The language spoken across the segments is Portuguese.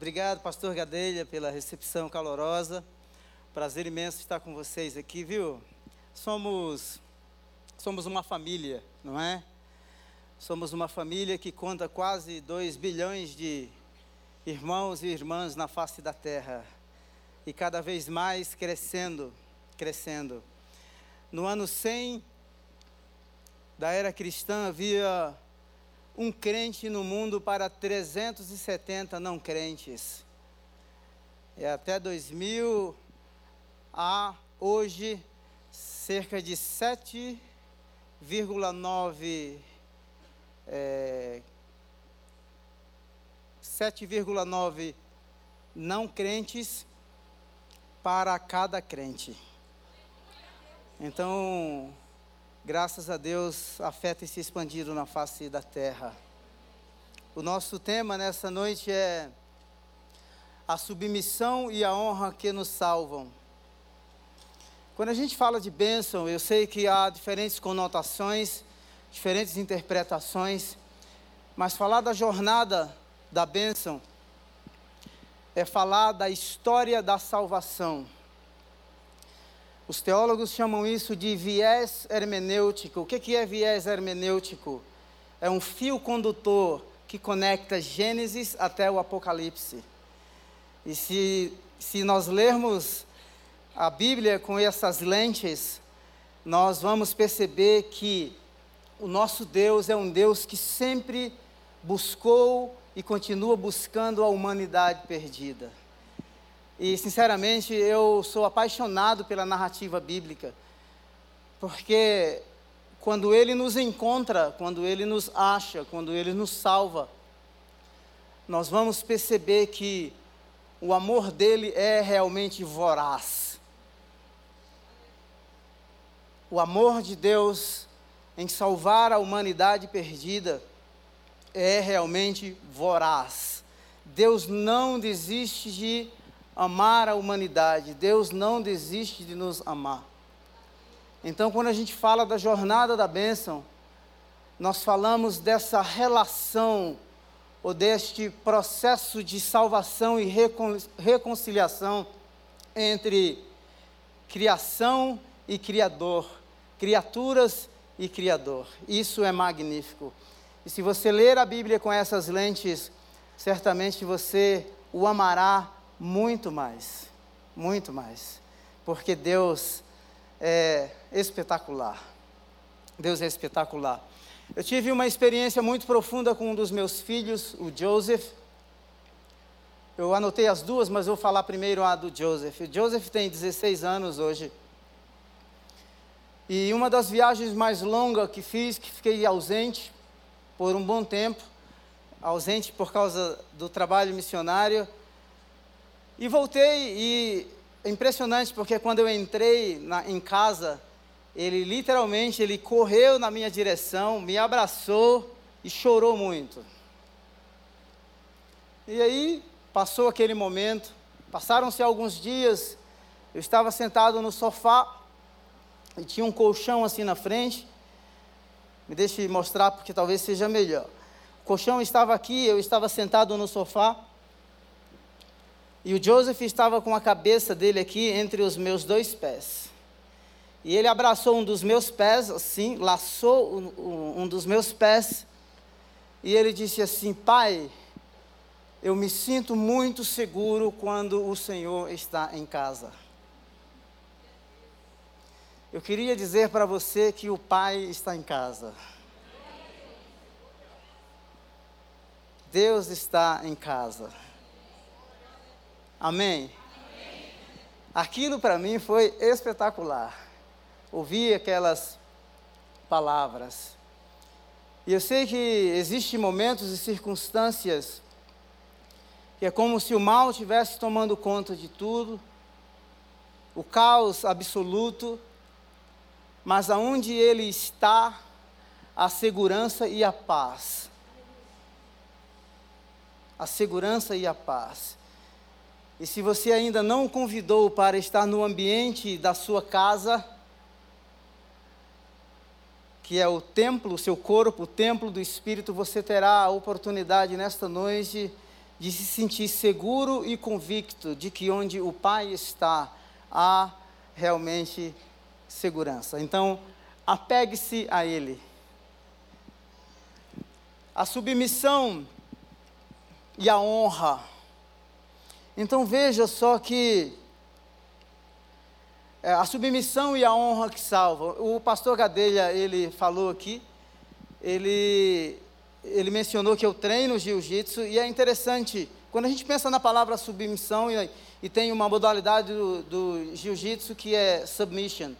Obrigado, pastor Gadelha, pela recepção calorosa. Prazer imenso estar com vocês aqui, viu? Somos somos uma família, não é? Somos uma família que conta quase 2 bilhões de irmãos e irmãs na face da terra. E cada vez mais crescendo, crescendo. No ano 100 da era cristã havia um crente no mundo para 370 não crentes. E até 2000 há hoje cerca de 7,9 é, 7,9 não crentes para cada crente. Então, graças a Deus, a fé tem se expandido na face da terra. O nosso tema nessa noite é a submissão e a honra que nos salvam. Quando a gente fala de bênção, eu sei que há diferentes conotações, diferentes interpretações, mas falar da jornada da bênção é falar da história da salvação. Os teólogos chamam isso de viés hermenêutico. O que é viés hermenêutico? É um fio condutor que conecta Gênesis até o Apocalipse. E se, se nós lermos a Bíblia com essas lentes, nós vamos perceber que o nosso Deus é um Deus que sempre buscou e continua buscando a humanidade perdida. E, sinceramente, eu sou apaixonado pela narrativa bíblica, porque quando Ele nos encontra, quando Ele nos acha, quando Ele nos salva, nós vamos perceber que o amor dele é realmente voraz. O amor de Deus em salvar a humanidade perdida é realmente voraz. Deus não desiste de amar a humanidade. Deus não desiste de nos amar. Então, quando a gente fala da jornada da bênção, nós falamos dessa relação ou deste processo de salvação e recon reconciliação entre criação e Criador, criaturas e Criador. Isso é magnífico. E se você ler a Bíblia com essas lentes, certamente você o amará muito mais, muito mais, porque Deus é espetacular. Deus é espetacular. Eu tive uma experiência muito profunda com um dos meus filhos, o Joseph. Eu anotei as duas, mas vou falar primeiro a do Joseph. O Joseph tem 16 anos hoje. E uma das viagens mais longas que fiz, que fiquei ausente por um bom tempo, ausente por causa do trabalho missionário, e voltei e é impressionante porque quando eu entrei na, em casa, ele literalmente ele correu na minha direção, me abraçou e chorou muito. E aí passou aquele momento, passaram-se alguns dias, eu estava sentado no sofá e tinha um colchão assim na frente. Me deixe mostrar porque talvez seja melhor. O colchão estava aqui, eu estava sentado no sofá. E o Joseph estava com a cabeça dele aqui entre os meus dois pés. E ele abraçou um dos meus pés, assim, laçou um, um dos meus pés. E ele disse assim: Pai, eu me sinto muito seguro quando o Senhor está em casa. Eu queria dizer para você que o Pai está em casa. Deus está em casa. Amém? Aquilo para mim foi espetacular. Ouvir aquelas palavras. E eu sei que existem momentos e circunstâncias que é como se o mal estivesse tomando conta de tudo, o caos absoluto, mas aonde ele está, a segurança e a paz. A segurança e a paz. E se você ainda não o convidou para estar no ambiente da sua casa, que é o templo, o seu corpo, o templo do Espírito, você terá a oportunidade nesta noite de se sentir seguro e convicto de que onde o Pai está, há realmente segurança. Então, apegue-se a Ele. A submissão e a honra. Então veja só que é, a submissão e a honra que salvam. O pastor Gadelha, ele falou aqui, ele, ele mencionou que eu treino jiu-jitsu e é interessante, quando a gente pensa na palavra submissão e, e tem uma modalidade do, do jiu-jitsu que é submission.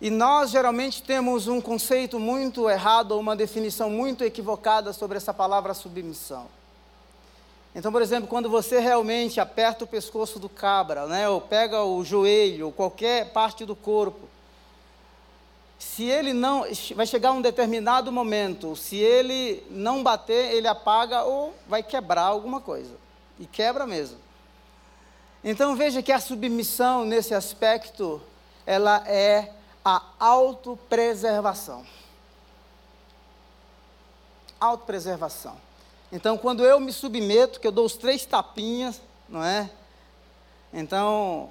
E nós geralmente temos um conceito muito errado, ou uma definição muito equivocada sobre essa palavra submissão. Então, por exemplo, quando você realmente aperta o pescoço do cabra, né, ou pega o joelho, ou qualquer parte do corpo, se ele não. Vai chegar um determinado momento, se ele não bater, ele apaga ou vai quebrar alguma coisa. E quebra mesmo. Então veja que a submissão nesse aspecto, ela é a autopreservação. Autopreservação. Então, quando eu me submeto, que eu dou os três tapinhas, não é? Então,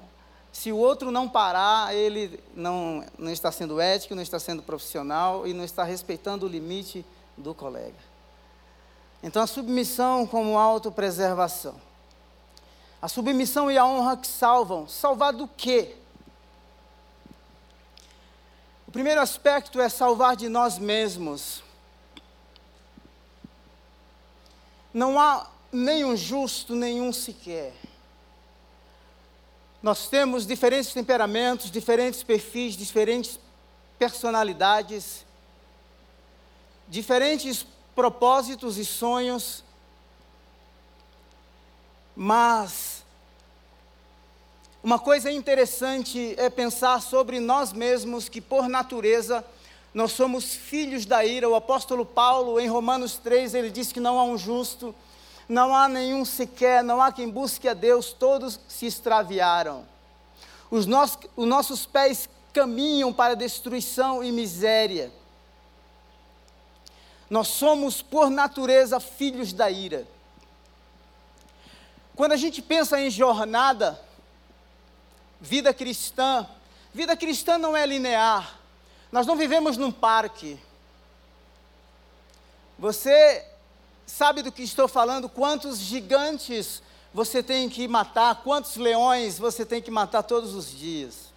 se o outro não parar, ele não, não está sendo ético, não está sendo profissional e não está respeitando o limite do colega. Então, a submissão como autopreservação. A submissão e a honra que salvam. Salvar do quê? O primeiro aspecto é salvar de nós mesmos. Não há nenhum justo, nenhum sequer. Nós temos diferentes temperamentos, diferentes perfis, diferentes personalidades, diferentes propósitos e sonhos, mas uma coisa interessante é pensar sobre nós mesmos, que por natureza nós somos filhos da ira. O apóstolo Paulo, em Romanos 3, ele diz que não há um justo, não há nenhum sequer, não há quem busque a Deus, todos se extraviaram. Os nossos, os nossos pés caminham para destruição e miséria. Nós somos, por natureza, filhos da ira. Quando a gente pensa em jornada, vida cristã, vida cristã não é linear. Nós não vivemos num parque. Você sabe do que estou falando? Quantos gigantes você tem que matar? Quantos leões você tem que matar todos os dias?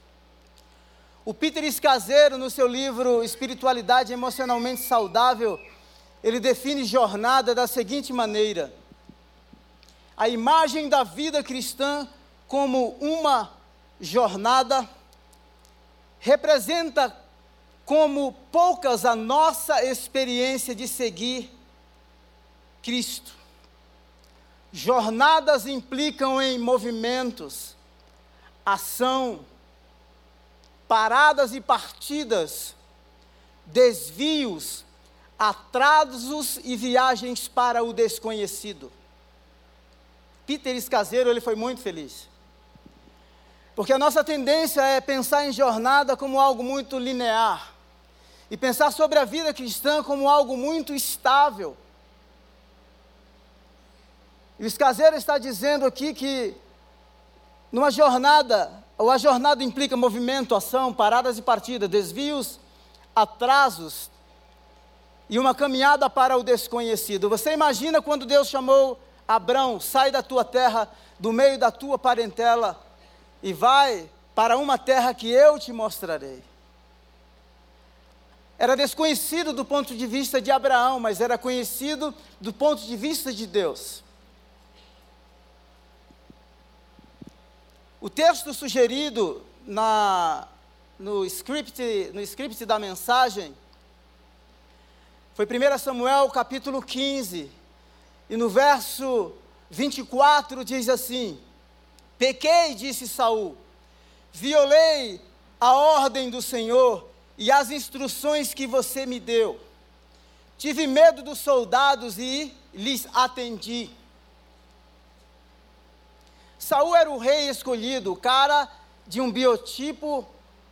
O Peter Escaseiro, no seu livro Espiritualidade Emocionalmente Saudável, ele define jornada da seguinte maneira: a imagem da vida cristã como uma jornada representa como poucas a nossa experiência de seguir Cristo. Jornadas implicam em movimentos, ação, paradas e partidas, desvios, atrasos e viagens para o desconhecido. Peter Escaseiro, ele foi muito feliz. Porque a nossa tendência é pensar em jornada como algo muito linear e pensar sobre a vida cristã como algo muito estável. E o Escaseiro está dizendo aqui que numa jornada, ou a jornada implica movimento, ação, paradas e partidas, desvios, atrasos e uma caminhada para o desconhecido. Você imagina quando Deus chamou Abrão, sai da tua terra, do meio da tua parentela e vai para uma terra que eu te mostrarei era desconhecido do ponto de vista de Abraão, mas era conhecido do ponto de vista de Deus. O texto sugerido na, no, script, no script da mensagem foi 1 Samuel capítulo 15, e no verso 24 diz assim: Pequei, disse Saul, violei a ordem do Senhor e as instruções que você me deu. Tive medo dos soldados e lhes atendi. Saul era o rei escolhido, o cara de um biotipo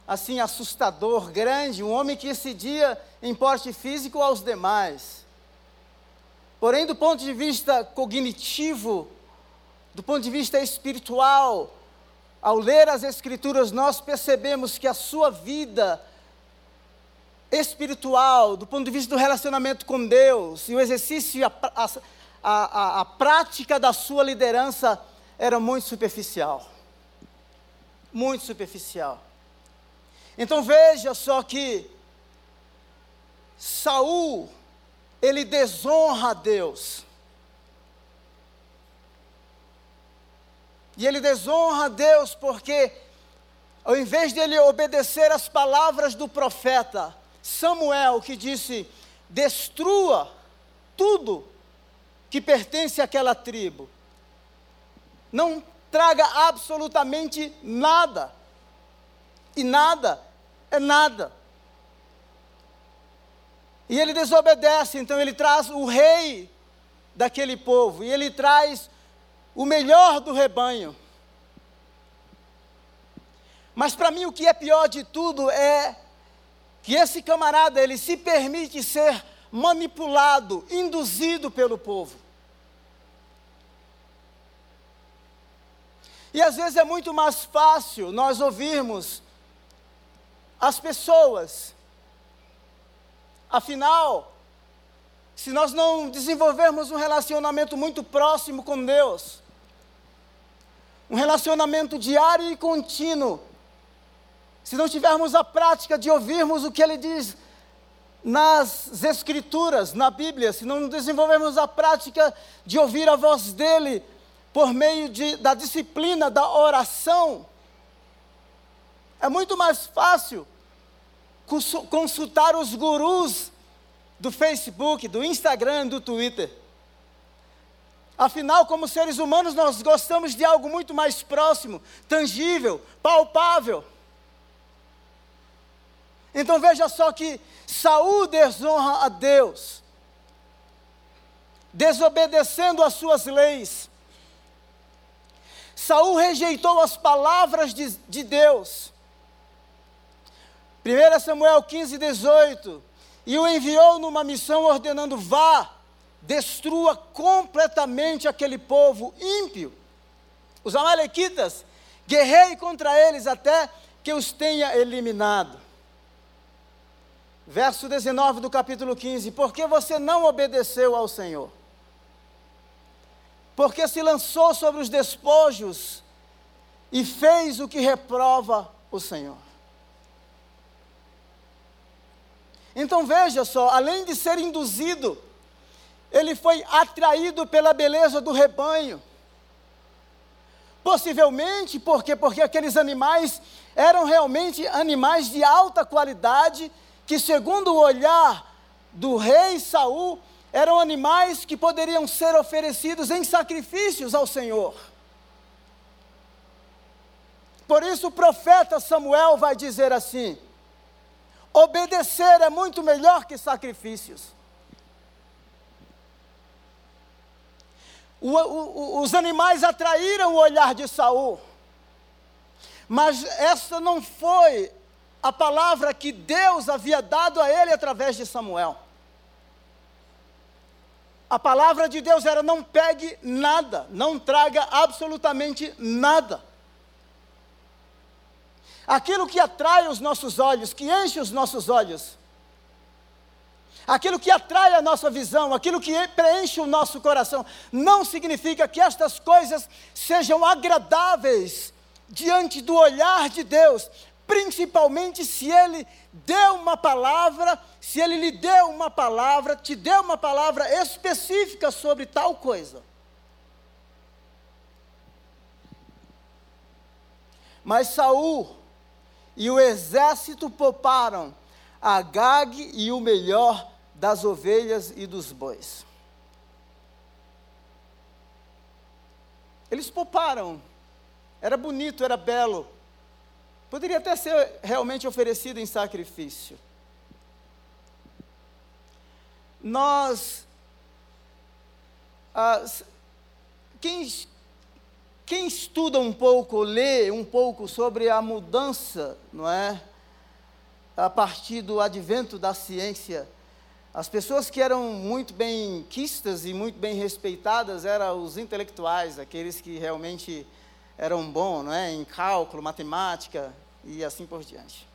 assim assustador, grande, um homem que excedia em porte físico aos demais. Porém, do ponto de vista cognitivo, do ponto de vista espiritual, ao ler as Escrituras, nós percebemos que a sua vida espiritual, do ponto de vista do relacionamento com Deus, e o exercício, a, a, a, a prática da sua liderança era muito superficial. Muito superficial. Então veja só que Saul ele desonra a Deus. E ele desonra a Deus porque, ao invés de ele obedecer às palavras do profeta Samuel, que disse: destrua tudo que pertence àquela tribo, não traga absolutamente nada, e nada é nada. E ele desobedece, então ele traz o rei daquele povo, e ele traz o melhor do rebanho. Mas para mim o que é pior de tudo é que esse camarada ele se permite ser manipulado, induzido pelo povo. E às vezes é muito mais fácil nós ouvirmos as pessoas Afinal, se nós não desenvolvermos um relacionamento muito próximo com Deus, um relacionamento diário e contínuo, se não tivermos a prática de ouvirmos o que Ele diz nas Escrituras, na Bíblia, se não desenvolvermos a prática de ouvir a voz dEle por meio de, da disciplina da oração, é muito mais fácil consultar os gurus do Facebook, do Instagram, do Twitter. Afinal, como seres humanos, nós gostamos de algo muito mais próximo, tangível, palpável. Então veja só que Saul desonra a Deus, desobedecendo às suas leis. Saul rejeitou as palavras de, de Deus. 1 Samuel 15, 18. E o enviou numa missão ordenando: vá, destrua completamente aquele povo ímpio. Os Amalequitas, guerrei contra eles até que os tenha eliminado. Verso 19 do capítulo 15: Porque você não obedeceu ao Senhor? Porque se lançou sobre os despojos e fez o que reprova o Senhor. Então veja só, além de ser induzido, ele foi atraído pela beleza do rebanho. Possivelmente porque porque aqueles animais eram realmente animais de alta qualidade, que segundo o olhar do rei Saul, eram animais que poderiam ser oferecidos em sacrifícios ao Senhor. Por isso o profeta Samuel vai dizer assim: Obedecer é muito melhor que sacrifícios. O, o, os animais atraíram o olhar de Saul, mas essa não foi a palavra que Deus havia dado a ele através de Samuel. A palavra de Deus era: não pegue nada, não traga absolutamente nada. Aquilo que atrai os nossos olhos, que enche os nossos olhos, aquilo que atrai a nossa visão, aquilo que preenche o nosso coração, não significa que estas coisas sejam agradáveis diante do olhar de Deus, principalmente se Ele deu uma palavra, se Ele lhe deu uma palavra, te deu uma palavra específica sobre tal coisa. Mas Saul, e o exército pouparam Agag e o melhor das ovelhas e dos bois. Eles pouparam. Era bonito, era belo. Poderia até ser realmente oferecido em sacrifício. Nós. Ah, quem quem estuda um pouco, lê um pouco sobre a mudança, não é? A partir do advento da ciência, As pessoas que eram muito bem quistas e muito bem respeitadas eram os intelectuais, aqueles que realmente eram bons não é? em cálculo, matemática e assim por diante.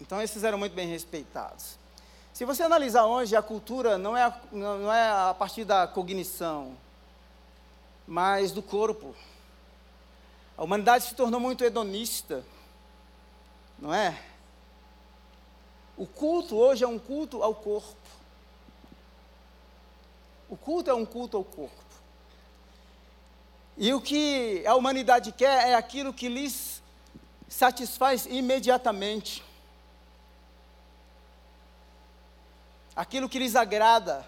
Então, esses eram muito bem respeitados. Se você analisar hoje, a cultura não é a, não é a partir da cognição, mas do corpo. A humanidade se tornou muito hedonista, não é? O culto hoje é um culto ao corpo. O culto é um culto ao corpo. E o que a humanidade quer é aquilo que lhes satisfaz imediatamente. Aquilo que lhes agrada.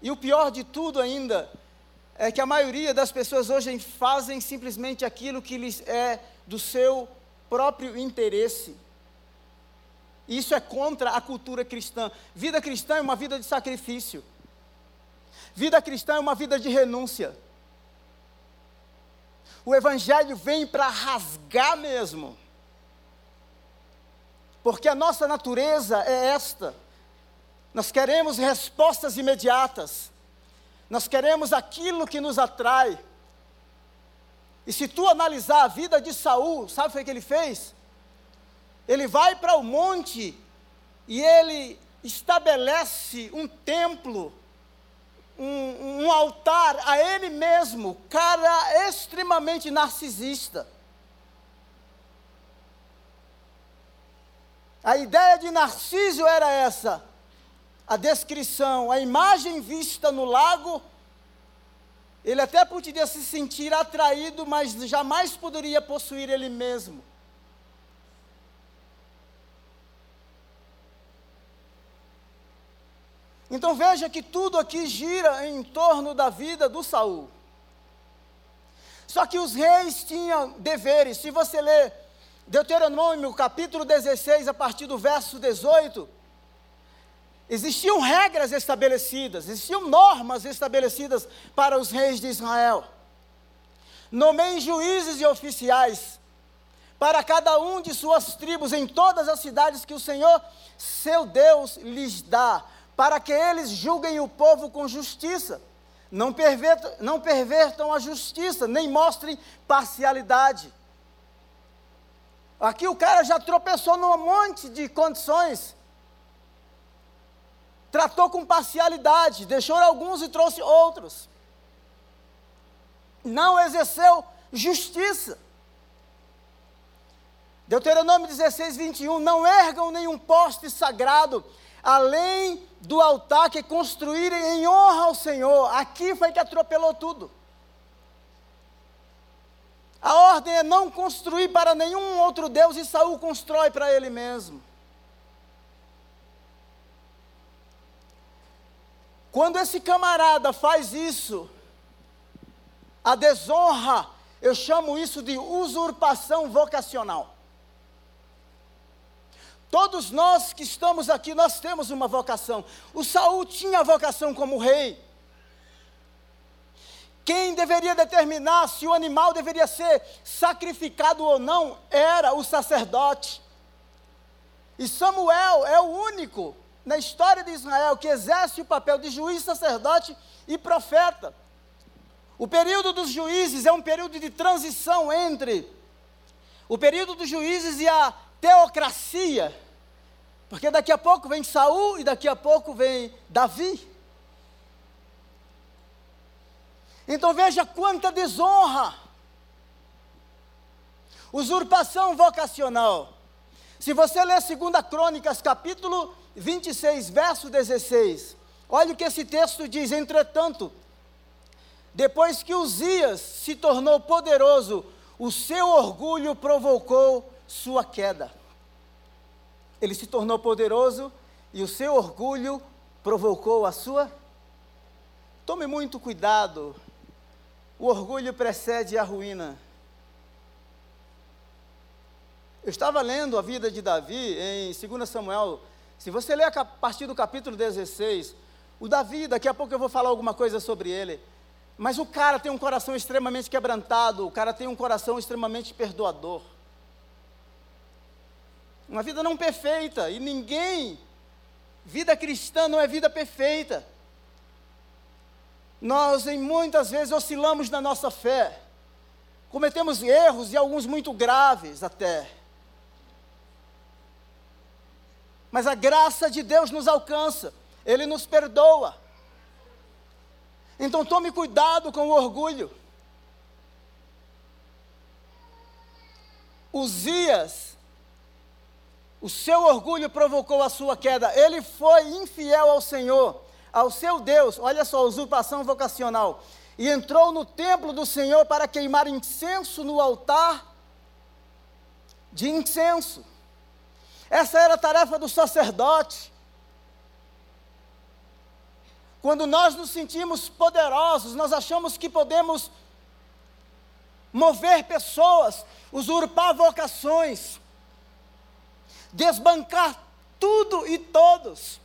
E o pior de tudo ainda é que a maioria das pessoas hoje fazem simplesmente aquilo que lhes é do seu próprio interesse. Isso é contra a cultura cristã. Vida cristã é uma vida de sacrifício. Vida cristã é uma vida de renúncia. O Evangelho vem para rasgar mesmo. Porque a nossa natureza é esta. Nós queremos respostas imediatas. Nós queremos aquilo que nos atrai. E se tu analisar a vida de Saul, sabe o que ele fez? Ele vai para o monte e ele estabelece um templo, um, um altar a ele mesmo, cara extremamente narcisista. A ideia de Narciso era essa: a descrição, a imagem vista no lago ele até poderia se sentir atraído, mas jamais poderia possuir ele mesmo. Então veja que tudo aqui gira em torno da vida do Saul. Só que os reis tinham deveres. Se você ler Deuteronômio capítulo 16, a partir do verso 18, Existiam regras estabelecidas, existiam normas estabelecidas para os reis de Israel. Nomeiem juízes e oficiais para cada um de suas tribos em todas as cidades que o Senhor, seu Deus, lhes dá, para que eles julguem o povo com justiça. Não pervertam, não pervertam a justiça, nem mostrem parcialidade. Aqui o cara já tropeçou num monte de condições tratou com parcialidade, deixou alguns e trouxe outros. Não exerceu justiça. Deuteronômio 16, 21. Não ergam nenhum poste sagrado, além do altar que construírem em honra ao Senhor. Aqui foi que atropelou tudo. A ordem é não construir para nenhum outro Deus e Saul constrói para ele mesmo. Quando esse camarada faz isso, a desonra, eu chamo isso de usurpação vocacional. Todos nós que estamos aqui, nós temos uma vocação. O Saul tinha vocação como rei. Quem deveria determinar se o animal deveria ser sacrificado ou não era o sacerdote. E Samuel é o único na história de Israel que exerce o papel de juiz, sacerdote e profeta. O período dos juízes é um período de transição entre o período dos juízes e a teocracia. Porque daqui a pouco vem Saul e daqui a pouco vem Davi. Então veja quanta desonra. Usurpação vocacional. Se você ler 2 Crônicas, capítulo 26, verso 16. Olha o que esse texto diz: Entretanto, depois que Uzias se tornou poderoso, o seu orgulho provocou sua queda. Ele se tornou poderoso e o seu orgulho provocou a sua. Tome muito cuidado, o orgulho precede a ruína. Eu estava lendo a vida de Davi em 2 Samuel se você ler a partir do capítulo 16, o Davi, daqui a pouco eu vou falar alguma coisa sobre ele. Mas o cara tem um coração extremamente quebrantado, o cara tem um coração extremamente perdoador. Uma vida não perfeita, e ninguém, vida cristã não é vida perfeita. Nós, em muitas vezes, oscilamos na nossa fé, cometemos erros e alguns muito graves até. Mas a graça de Deus nos alcança, Ele nos perdoa. Então tome cuidado com o orgulho. Uzias, o seu orgulho provocou a sua queda. Ele foi infiel ao Senhor, ao seu Deus. Olha só, usurpação vocacional. E entrou no templo do Senhor para queimar incenso no altar de incenso. Essa era a tarefa do sacerdote. Quando nós nos sentimos poderosos, nós achamos que podemos mover pessoas, usurpar vocações, desbancar tudo e todos.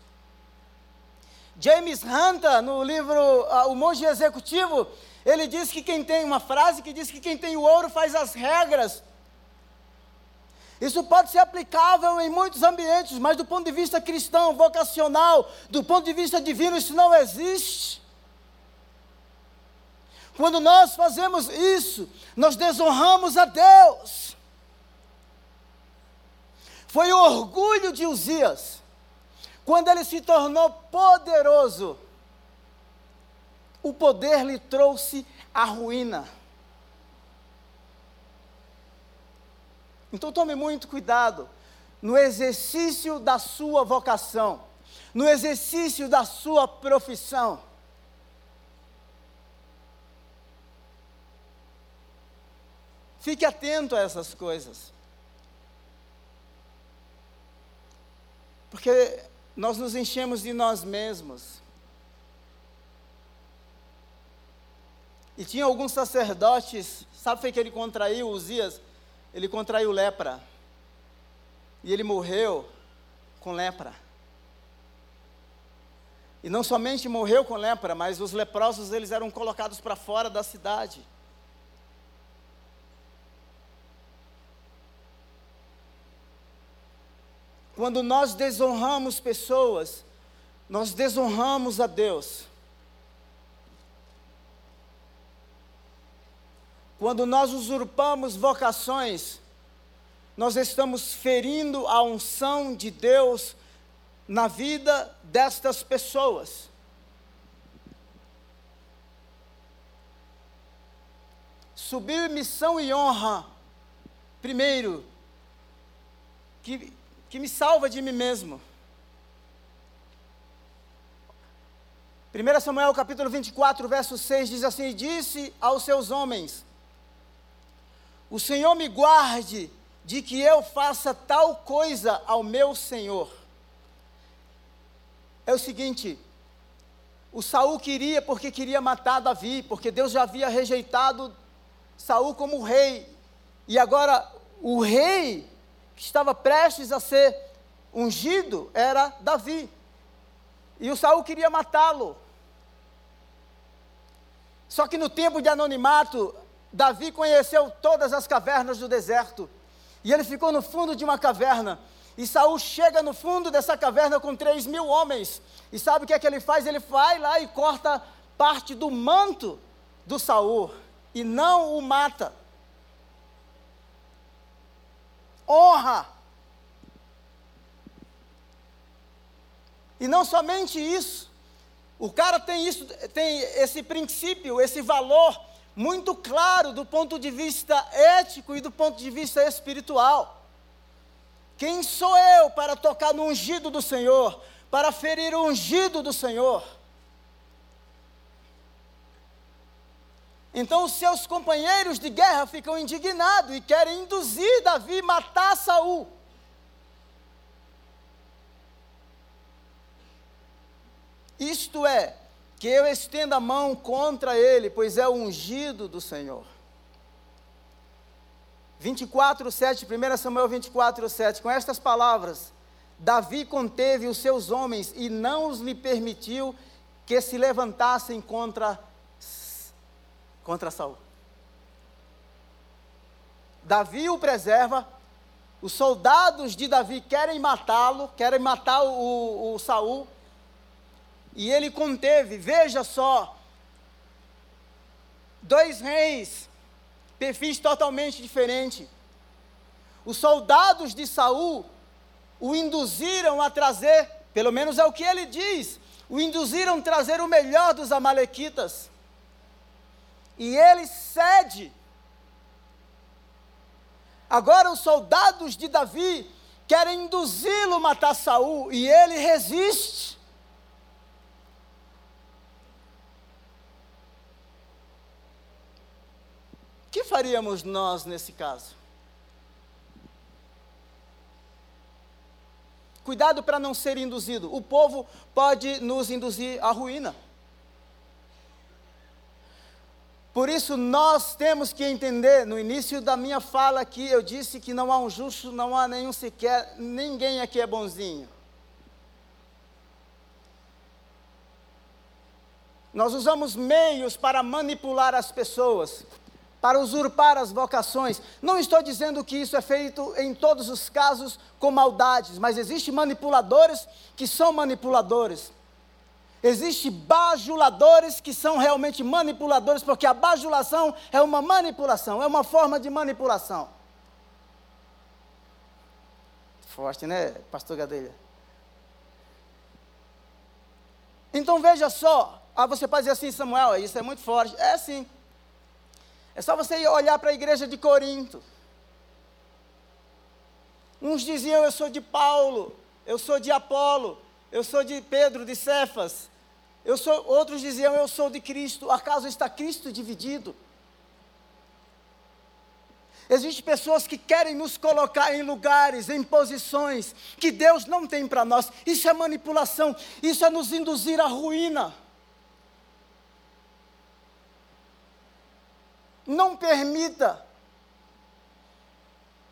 James Hunter, no livro uh, O Monge Executivo, ele diz que quem tem uma frase que diz que quem tem o ouro faz as regras. Isso pode ser aplicável em muitos ambientes, mas do ponto de vista cristão, vocacional, do ponto de vista divino, isso não existe. Quando nós fazemos isso, nós desonramos a Deus. Foi o orgulho de Uzias, quando ele se tornou poderoso, o poder lhe trouxe a ruína. Então tome muito cuidado no exercício da sua vocação, no exercício da sua profissão. Fique atento a essas coisas. Porque nós nos enchemos de nós mesmos. E tinha alguns sacerdotes, sabe foi que ele contraiu, Uzias? ele contraiu lepra. E ele morreu com lepra. E não somente morreu com lepra, mas os leprosos eles eram colocados para fora da cidade. Quando nós desonramos pessoas, nós desonramos a Deus. Quando nós usurpamos vocações, nós estamos ferindo a unção de Deus na vida destas pessoas. Submissão e honra, primeiro, que, que me salva de mim mesmo. 1 Samuel capítulo 24, verso 6 diz assim: Disse aos seus homens: o Senhor me guarde de que eu faça tal coisa ao meu Senhor. É o seguinte, o Saul queria porque queria matar Davi, porque Deus já havia rejeitado Saul como rei. E agora o rei que estava prestes a ser ungido era Davi. E o Saul queria matá-lo. Só que no tempo de anonimato, Davi conheceu todas as cavernas do deserto. E ele ficou no fundo de uma caverna. E Saul chega no fundo dessa caverna com três mil homens. E sabe o que é que ele faz? Ele vai lá e corta parte do manto do Saul. E não o mata. Honra. E não somente isso. O cara tem isso, tem esse princípio, esse valor muito claro do ponto de vista ético e do ponto de vista espiritual. Quem sou eu para tocar no ungido do Senhor, para ferir o ungido do Senhor? Então os seus companheiros de guerra ficam indignados e querem induzir Davi a matar Saul. Isto é, que eu estenda a mão contra ele, pois é o ungido do Senhor. 24, 7, 1 Samuel 24, 7, com estas palavras, Davi conteve os seus homens e não os lhe permitiu que se levantassem contra, contra Saul. Davi o preserva, os soldados de Davi querem matá-lo, querem matar o, o Saul, e ele conteve, veja só, dois reis, perfis totalmente diferentes. Os soldados de Saul o induziram a trazer, pelo menos é o que ele diz, o induziram a trazer o melhor dos amalequitas. E ele cede. Agora os soldados de Davi querem induzi-lo a matar Saul e ele resiste. O que faríamos nós nesse caso? Cuidado para não ser induzido. O povo pode nos induzir à ruína. Por isso nós temos que entender, no início da minha fala aqui, eu disse que não há um justo, não há nenhum sequer, ninguém aqui é bonzinho. Nós usamos meios para manipular as pessoas para usurpar as vocações. Não estou dizendo que isso é feito em todos os casos com maldades, mas existem manipuladores que são manipuladores. Existem bajuladores que são realmente manipuladores, porque a bajulação é uma manipulação, é uma forma de manipulação. Forte, né, pastor Gadelha? Então veja só, ah, você pode dizer assim, Samuel, isso é muito forte. É sim. É só você olhar para a igreja de Corinto. Uns diziam: Eu sou de Paulo, eu sou de Apolo, eu sou de Pedro, de Cefas. Eu sou, outros diziam: Eu sou de Cristo. Acaso está Cristo dividido? Existem pessoas que querem nos colocar em lugares, em posições que Deus não tem para nós. Isso é manipulação, isso é nos induzir à ruína. Não permita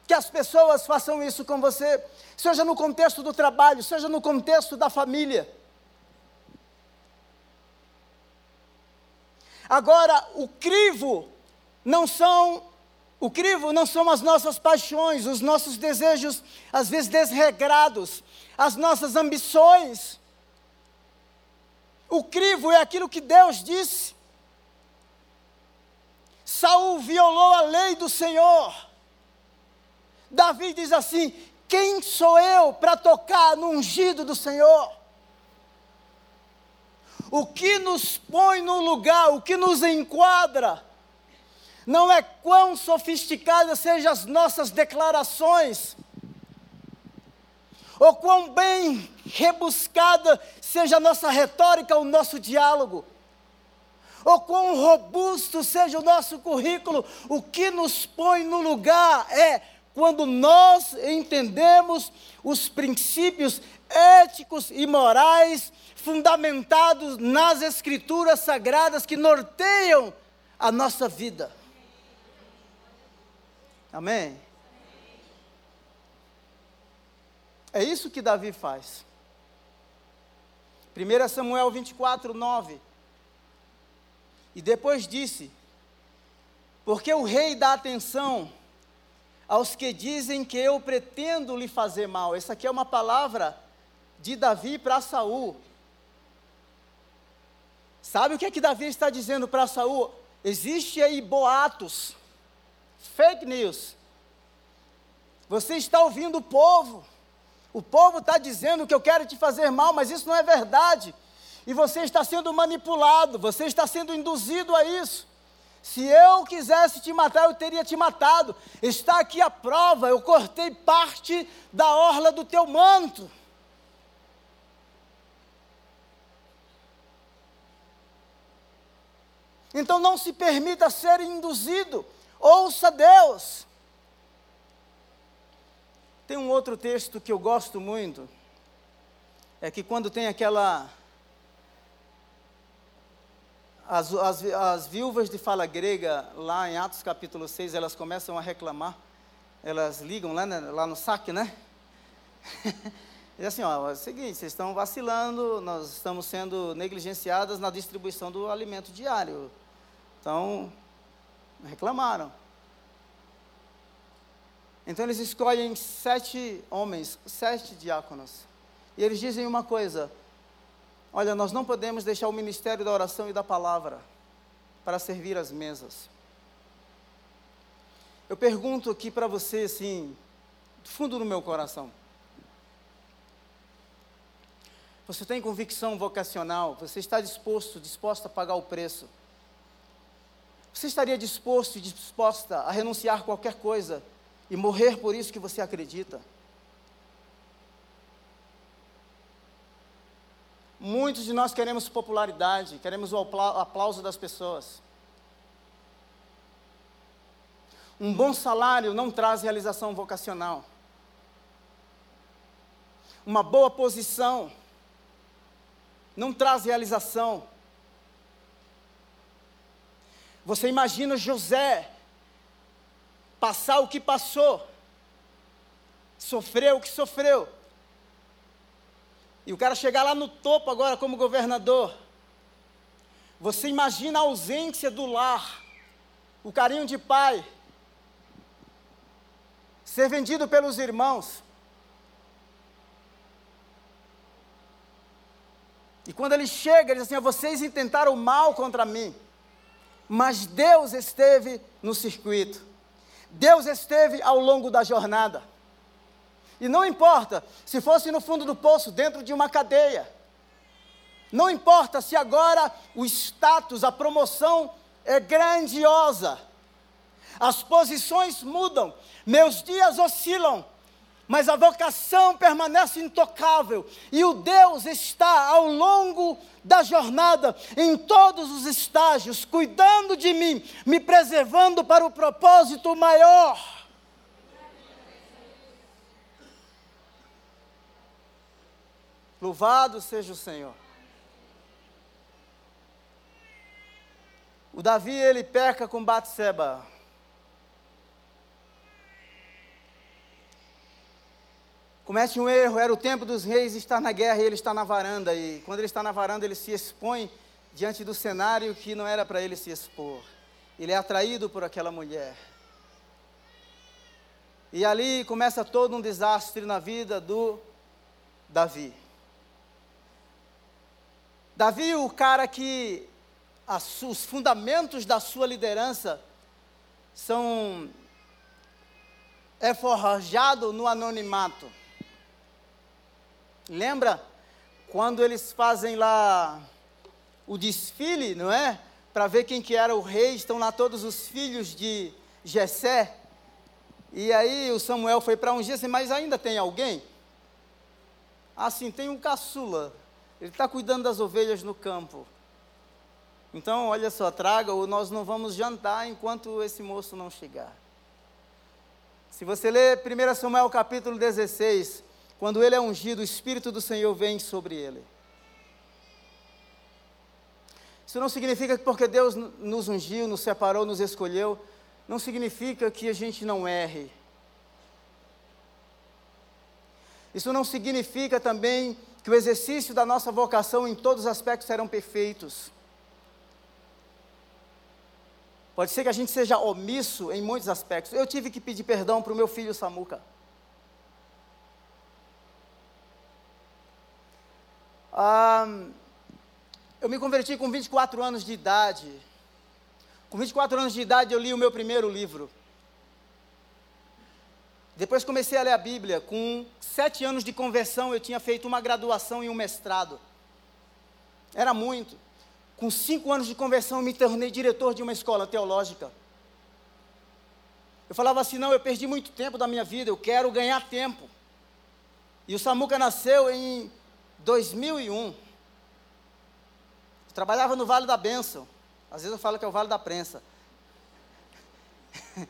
que as pessoas façam isso com você, seja no contexto do trabalho, seja no contexto da família. Agora, o crivo não são o crivo não são as nossas paixões, os nossos desejos, às vezes desregrados, as nossas ambições. O crivo é aquilo que Deus disse. Saul violou a lei do Senhor. Davi diz assim: Quem sou eu para tocar no ungido do Senhor? O que nos põe no lugar, o que nos enquadra, não é quão sofisticadas sejam as nossas declarações, ou quão bem rebuscada seja a nossa retórica, o nosso diálogo ou quão robusto seja o nosso currículo, o que nos põe no lugar é quando nós entendemos os princípios éticos e morais fundamentados nas Escrituras sagradas que norteiam a nossa vida. Amém? É isso que Davi faz. 1 Samuel 24, 9. E depois disse: Porque o rei dá atenção aos que dizem que eu pretendo lhe fazer mal. Essa aqui é uma palavra de Davi para Saul. Sabe o que é que Davi está dizendo para Saul? Existe aí boatos, fake news. Você está ouvindo o povo. O povo está dizendo que eu quero te fazer mal, mas isso não é verdade e você está sendo manipulado, você está sendo induzido a isso. Se eu quisesse te matar, eu teria te matado. Está aqui a prova, eu cortei parte da orla do teu manto. Então não se permita ser induzido, ouça Deus. Tem um outro texto que eu gosto muito, é que quando tem aquela as, as, as viúvas de fala grega, lá em Atos capítulo 6, elas começam a reclamar, elas ligam lá, né, lá no saque, né? E assim, ó, é o seguinte, vocês estão vacilando, nós estamos sendo negligenciadas na distribuição do alimento diário. Então, reclamaram. Então eles escolhem sete homens, sete diáconos. E eles dizem uma coisa: olha, nós não podemos deixar o ministério da oração e da palavra para servir as mesas. Eu pergunto aqui para você, assim, do fundo do meu coração. Você tem convicção vocacional? Você está disposto, disposta a pagar o preço? Você estaria disposto e disposta a renunciar qualquer coisa e morrer por isso que você acredita? Muitos de nós queremos popularidade, queremos o aplauso das pessoas. Um bom salário não traz realização vocacional. Uma boa posição não traz realização. Você imagina José passar o que passou, sofreu o que sofreu, e o cara chegar lá no topo agora como governador. Você imagina a ausência do lar, o carinho de pai, ser vendido pelos irmãos. E quando ele chega, ele diz assim: vocês intentaram mal contra mim, mas Deus esteve no circuito. Deus esteve ao longo da jornada. E não importa se fosse no fundo do poço, dentro de uma cadeia. Não importa se agora o status, a promoção é grandiosa. As posições mudam, meus dias oscilam, mas a vocação permanece intocável e o Deus está ao longo da jornada, em todos os estágios, cuidando de mim, me preservando para o propósito maior. Louvado seja o Senhor. O Davi ele peca com Batseba. Comete um erro, era o tempo dos reis estar na guerra e ele está na varanda. E quando ele está na varanda, ele se expõe diante do cenário que não era para ele se expor. Ele é atraído por aquela mulher. E ali começa todo um desastre na vida do Davi. Davi, o cara que as, os fundamentos da sua liderança são é forjado no anonimato. Lembra quando eles fazem lá o desfile, não é? Para ver quem que era o rei, estão lá todos os filhos de Jessé. E aí o Samuel foi para um dia assim, mas ainda tem alguém? Assim, tem um caçula. Ele está cuidando das ovelhas no campo. Então, olha só, traga ou nós não vamos jantar enquanto esse moço não chegar. Se você ler 1 Samuel capítulo 16, quando ele é ungido, o Espírito do Senhor vem sobre ele. Isso não significa que porque Deus nos ungiu, nos separou, nos escolheu, não significa que a gente não erre. Isso não significa também que o exercício da nossa vocação em todos os aspectos serão perfeitos. Pode ser que a gente seja omisso em muitos aspectos. Eu tive que pedir perdão para o meu filho Samuca. Eu me converti com 24 anos de idade. Com 24 anos de idade eu li o meu primeiro livro. Depois comecei a ler a Bíblia. Com sete anos de conversão eu tinha feito uma graduação e um mestrado. Era muito. Com cinco anos de conversão eu me tornei diretor de uma escola teológica. Eu falava assim, não, eu perdi muito tempo da minha vida, eu quero ganhar tempo. E o Samuca nasceu em 2001. Eu trabalhava no Vale da Bênção. Às vezes eu falo que é o Vale da Prensa.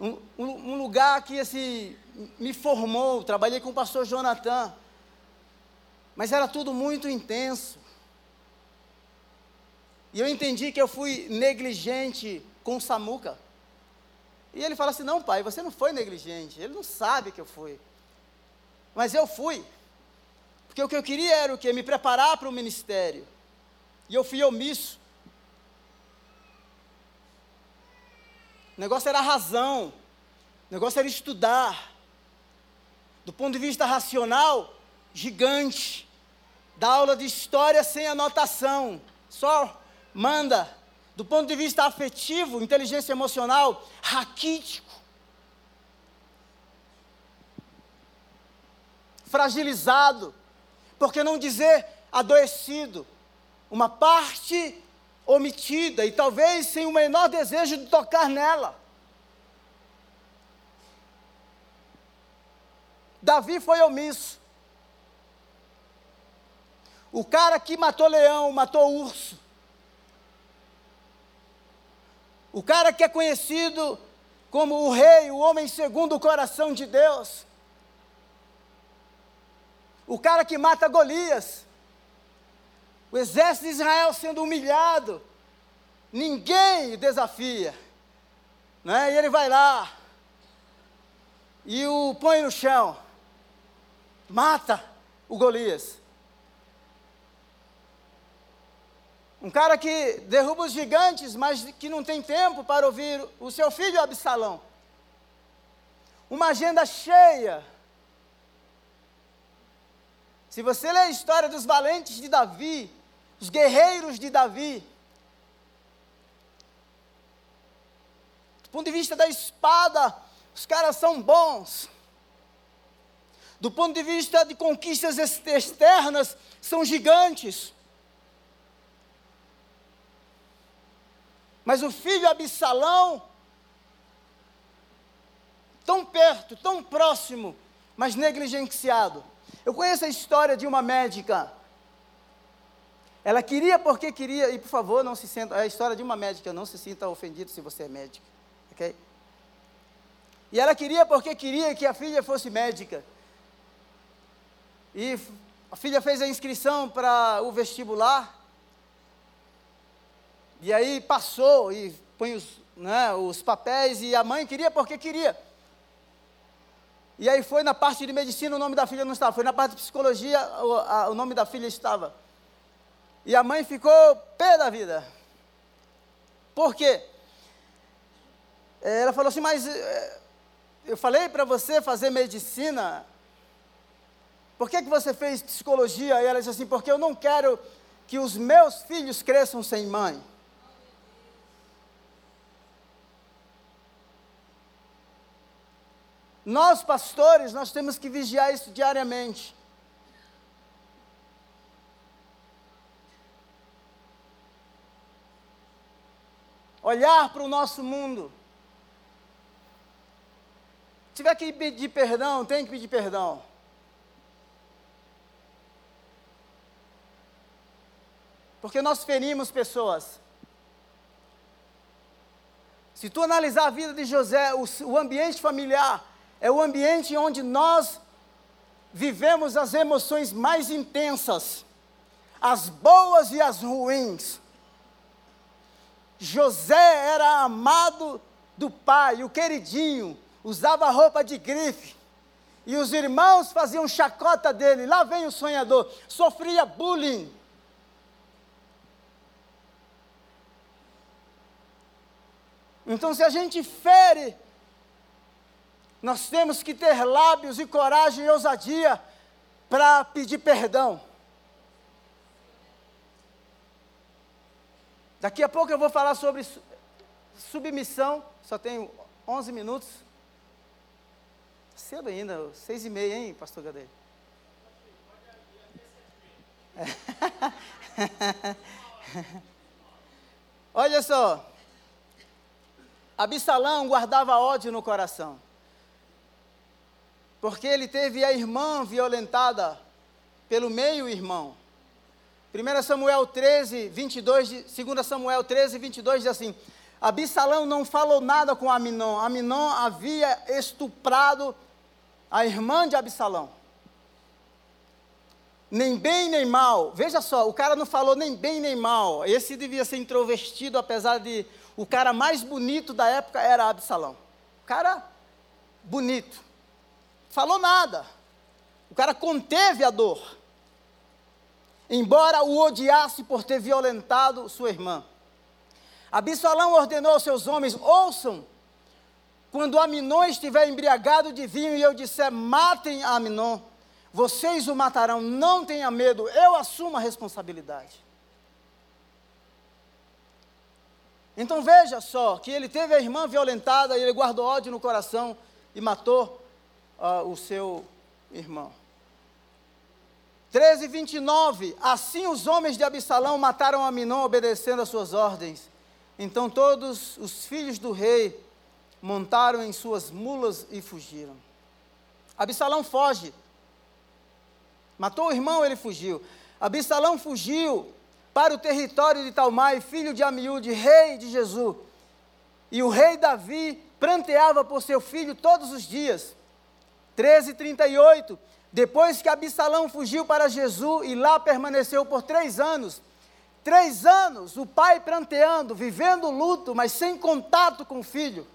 um, um, lugar que assim, me formou. Trabalhei com o pastor Jonathan. Mas era tudo muito intenso. E eu entendi que eu fui negligente com o Samuca. E ele fala assim: não, pai, você não foi negligente. Ele não sabe que eu fui. Mas eu fui. Porque o que eu queria era o quê? Me preparar para o ministério. E eu fui omisso. O negócio era a razão. O negócio era estudar. Do ponto de vista racional, gigante. Dá aula de história sem anotação. Só manda. Do ponto de vista afetivo, inteligência emocional, raquítico. Fragilizado. Por que não dizer adoecido? Uma parte omitida e talvez sem o menor desejo de tocar nela. Davi foi omisso. O cara que matou leão, matou urso. O cara que é conhecido como o rei, o homem segundo o coração de Deus. O cara que mata Golias. O exército de Israel sendo humilhado. Ninguém desafia. Né? E ele vai lá. E o põe no chão. Mata o Golias. Um cara que derruba os gigantes, mas que não tem tempo para ouvir o seu filho Absalão. Uma agenda cheia. Se você ler a história dos valentes de Davi, os guerreiros de Davi, do ponto de vista da espada, os caras são bons. Do ponto de vista de conquistas externas, são gigantes. Mas o filho Absalão, tão perto, tão próximo, mas negligenciado. Eu conheço a história de uma médica. Ela queria porque queria, e por favor, não se sinta, é a história de uma médica, não se sinta ofendido se você é médico, ok? E ela queria porque queria que a filha fosse médica. E a filha fez a inscrição para o vestibular, e aí passou e põe os, né, os papéis e a mãe queria porque queria. E aí foi na parte de medicina, o nome da filha não estava. Foi na parte de psicologia, o, a, o nome da filha estava. E a mãe ficou pé da vida. Por quê? Ela falou assim, mas eh, eu falei para você fazer medicina. Por que, que você fez psicologia? E ela disse assim, porque eu não quero que os meus filhos cresçam sem mãe. Nós, pastores, nós temos que vigiar isso diariamente. Olhar para o nosso mundo. Se tiver que pedir perdão, tem que pedir perdão. Porque nós ferimos pessoas. Se tu analisar a vida de José, o, o ambiente familiar, é o ambiente onde nós vivemos as emoções mais intensas, as boas e as ruins. José era amado do pai, o queridinho, usava roupa de grife. E os irmãos faziam chacota dele. Lá vem o sonhador. Sofria bullying. Então, se a gente fere nós temos que ter lábios e coragem e ousadia para pedir perdão. Daqui a pouco eu vou falar sobre submissão, só tenho 11 minutos. Cedo ainda, seis e meia, hein, pastor Gadeiro? Olha só, Absalão guardava ódio no coração porque ele teve a irmã violentada pelo meio-irmão. 1 Samuel 13, 22, 2 Samuel 13, 22 diz assim: Absalão não falou nada com Aminon. Aminon havia estuprado a irmã de Absalão. Nem bem nem mal. Veja só, o cara não falou nem bem nem mal. Esse devia ser introvertido, apesar de o cara mais bonito da época era Absalão. O cara bonito. Falou nada. O cara conteve a dor. Embora o odiasse por ter violentado sua irmã. Absalão ordenou aos seus homens: ouçam quando Aminon estiver embriagado de vinho e eu disser, matem Aminon, vocês o matarão, não tenha medo, eu assumo a responsabilidade. Então veja só que ele teve a irmã violentada e ele guardou ódio no coração e matou uh, o seu irmão. 13, 29. Assim os homens de Absalão mataram Aminon, obedecendo às suas ordens. Então todos os filhos do rei montaram em suas mulas e fugiram. Absalão foge. Matou o irmão, ele fugiu. Absalão fugiu para o território de Talmai, filho de Amiúde, rei de Jesus. E o rei Davi pranteava por seu filho todos os dias. 13:38. Depois que Absalão fugiu para Jesus e lá permaneceu por três anos, três anos o pai pranteando, vivendo luto, mas sem contato com o filho.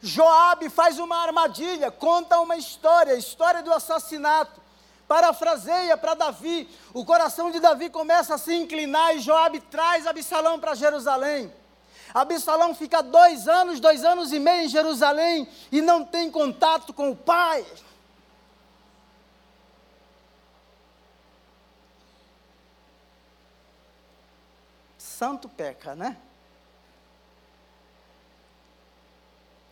Joabe faz uma armadilha, conta uma história, a história do assassinato. Parafraseia para Davi. O coração de Davi começa a se inclinar e Joabe traz Absalão para Jerusalém. Absalão fica dois anos, dois anos e meio em Jerusalém e não tem contato com o pai. Santo peca, né?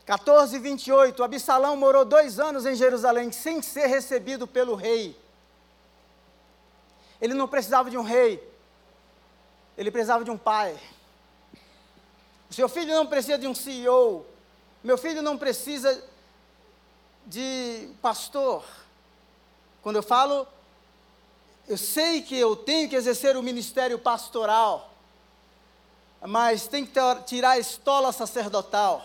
14, 28. Absalão morou dois anos em Jerusalém sem ser recebido pelo rei. Ele não precisava de um rei, ele precisava de um pai. O seu filho não precisa de um CEO, meu filho não precisa de pastor. Quando eu falo, eu sei que eu tenho que exercer o ministério pastoral, mas tem que tirar a estola sacerdotal.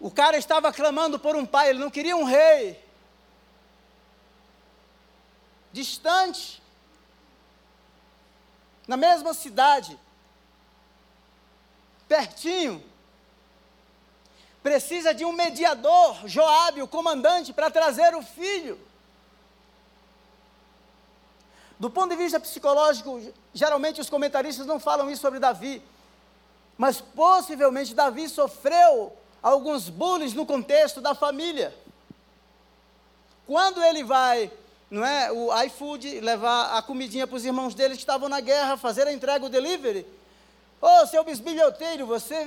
O cara estava clamando por um pai, ele não queria um rei. Distante. Na mesma cidade. Pertinho. Precisa de um mediador, Joabe, o comandante, para trazer o filho. Do ponto de vista psicológico, geralmente os comentaristas não falam isso sobre Davi, mas possivelmente Davi sofreu alguns bullies no contexto da família. Quando ele vai, não é, o iFood levar a comidinha para os irmãos dele que estavam na guerra, fazer a entrega, o delivery. Ô, oh, seu bisbilhoteiro, você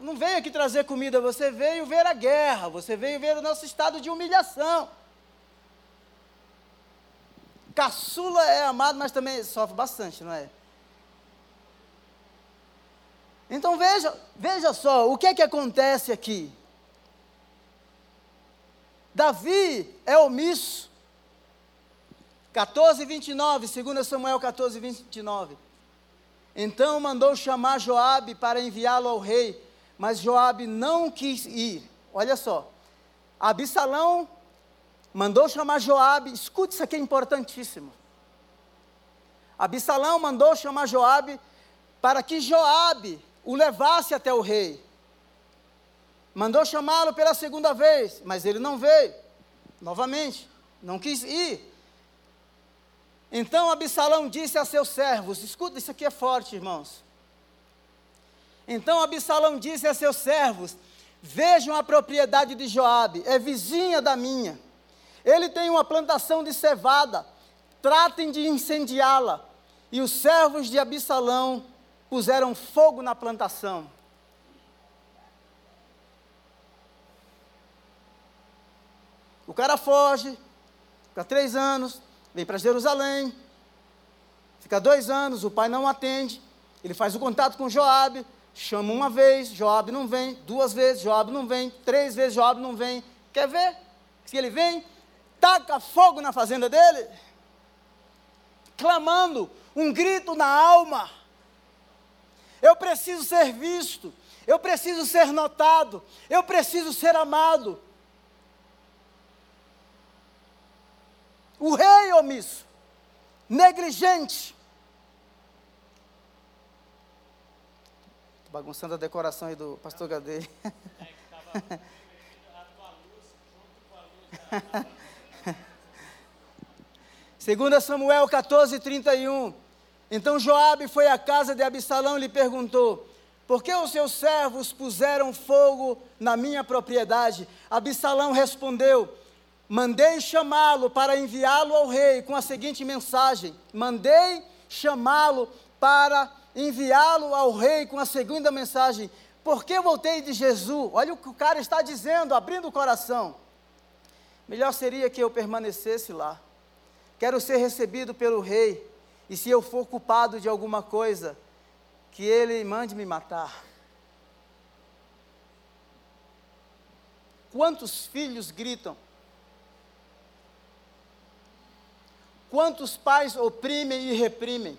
não veio aqui trazer comida, você veio ver a guerra, você veio ver o nosso estado de humilhação. Caçula é amado, mas também sofre bastante, não é? Então veja, veja só, o que é que acontece aqui? Davi é omisso. 14, 29, 2 Samuel 14, 29. Então mandou chamar Joabe para enviá-lo ao rei, mas Joabe não quis ir. Olha só. Absalão mandou chamar Joabe, escute isso aqui é importantíssimo. Absalão mandou chamar Joabe para que Joabe o levasse até o rei. Mandou chamá-lo pela segunda vez, mas ele não veio. Novamente, não quis ir. Então Absalão disse a seus servos: escuta, isso aqui é forte, irmãos. Então Absalão disse a seus servos: Vejam a propriedade de Joabe, é vizinha da minha. Ele tem uma plantação de cevada, tratem de incendiá-la. E os servos de Absalão puseram fogo na plantação. O cara foge, fica três anos, vem para Jerusalém, fica dois anos, o pai não atende, ele faz o contato com Joabe, chama uma vez, Joabe não vem, duas vezes, Joabe não vem, três vezes, Joabe não vem. Quer ver? Se ele vem, taca fogo na fazenda dele, clamando, um grito na alma. Eu preciso ser visto, eu preciso ser notado, eu preciso ser amado. O rei omisso, negligente. Estou bagunçando a decoração aí do pastor Gadeiro. Segunda Samuel 14, 31. Então Joabe foi à casa de Absalão e lhe perguntou: Por que os seus servos puseram fogo na minha propriedade? Absalão respondeu: Mandei chamá-lo para enviá-lo ao rei com a seguinte mensagem: Mandei chamá-lo para enviá-lo ao rei com a segunda mensagem: Por que voltei de Jesus? Olha o que o cara está dizendo, abrindo o coração. Melhor seria que eu permanecesse lá. Quero ser recebido pelo rei, e se eu for culpado de alguma coisa, que ele mande me matar. Quantos filhos gritam? Quantos pais oprimem e reprimem?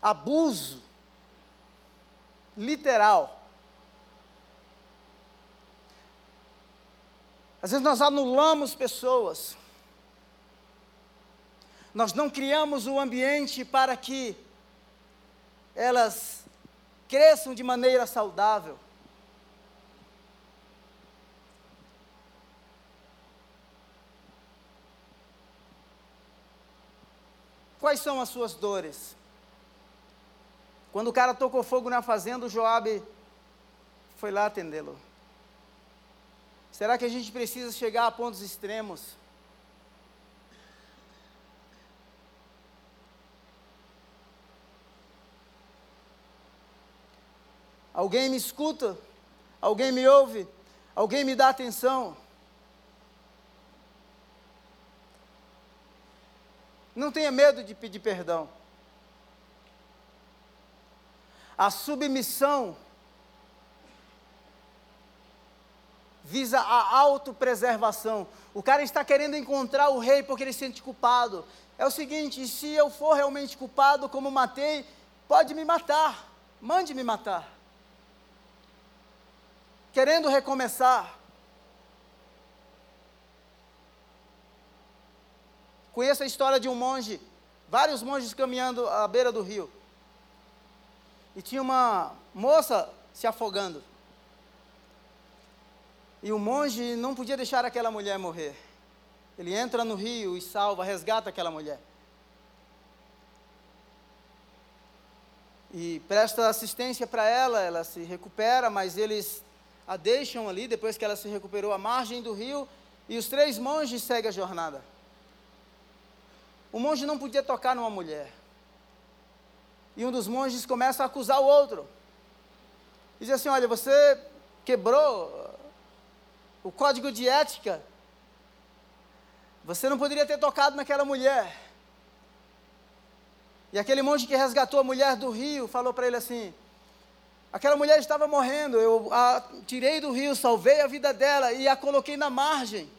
Abuso, literal. Às vezes nós anulamos pessoas. Nós não criamos o ambiente para que elas cresçam de maneira saudável. Quais são as suas dores? Quando o cara tocou fogo na fazenda, o Joabe foi lá atendê-lo. Será que a gente precisa chegar a pontos extremos? Alguém me escuta? Alguém me ouve? Alguém me dá atenção? Não tenha medo de pedir perdão. A submissão visa a autopreservação. O cara está querendo encontrar o rei porque ele se sente culpado. É o seguinte: se eu for realmente culpado, como matei, pode me matar, mande me matar. Querendo recomeçar. Conheço a história de um monge, vários monges caminhando à beira do rio. E tinha uma moça se afogando. E o monge não podia deixar aquela mulher morrer. Ele entra no rio e salva, resgata aquela mulher. E presta assistência para ela, ela se recupera, mas eles a deixam ali, depois que ela se recuperou, à margem do rio, e os três monges seguem a jornada. O monge não podia tocar numa mulher. E um dos monges começa a acusar o outro. Diz assim: Olha, você quebrou o código de ética. Você não poderia ter tocado naquela mulher. E aquele monge que resgatou a mulher do rio falou para ele assim: Aquela mulher estava morrendo, eu a tirei do rio, salvei a vida dela e a coloquei na margem.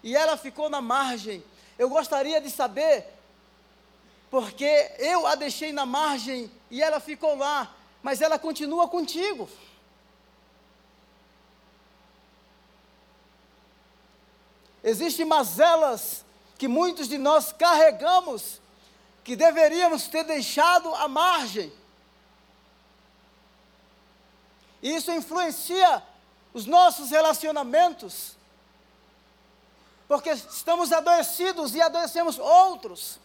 E ela ficou na margem. Eu gostaria de saber, porque eu a deixei na margem e ela ficou lá, mas ela continua contigo. Existem mazelas que muitos de nós carregamos, que deveríamos ter deixado à margem. Isso influencia os nossos relacionamentos porque estamos adoecidos e adoecemos outros.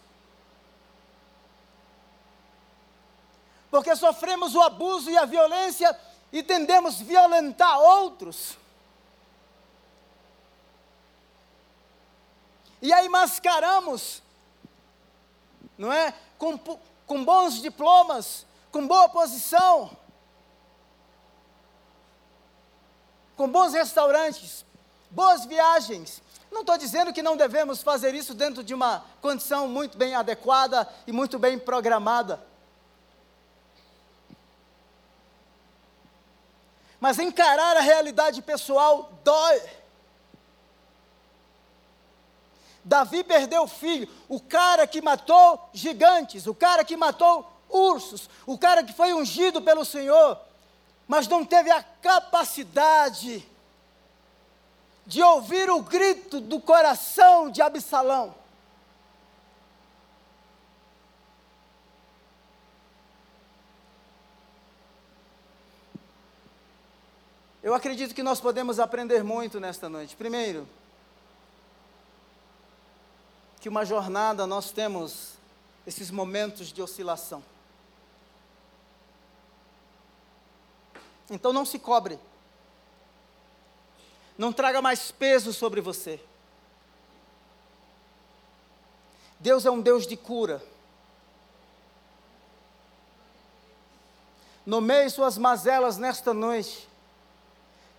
Porque sofremos o abuso e a violência e tendemos a violentar outros. E aí mascaramos, não é? Com, com bons diplomas, com boa posição, com bons restaurantes, boas viagens, não estou dizendo que não devemos fazer isso dentro de uma condição muito bem adequada e muito bem programada. Mas encarar a realidade pessoal dói. Davi perdeu o filho, o cara que matou gigantes, o cara que matou ursos, o cara que foi ungido pelo Senhor, mas não teve a capacidade de ouvir o grito do coração de Absalão. Eu acredito que nós podemos aprender muito nesta noite. Primeiro, que uma jornada nós temos esses momentos de oscilação. Então não se cobre. Não traga mais peso sobre você. Deus é um Deus de cura. Nomeie suas mazelas nesta noite.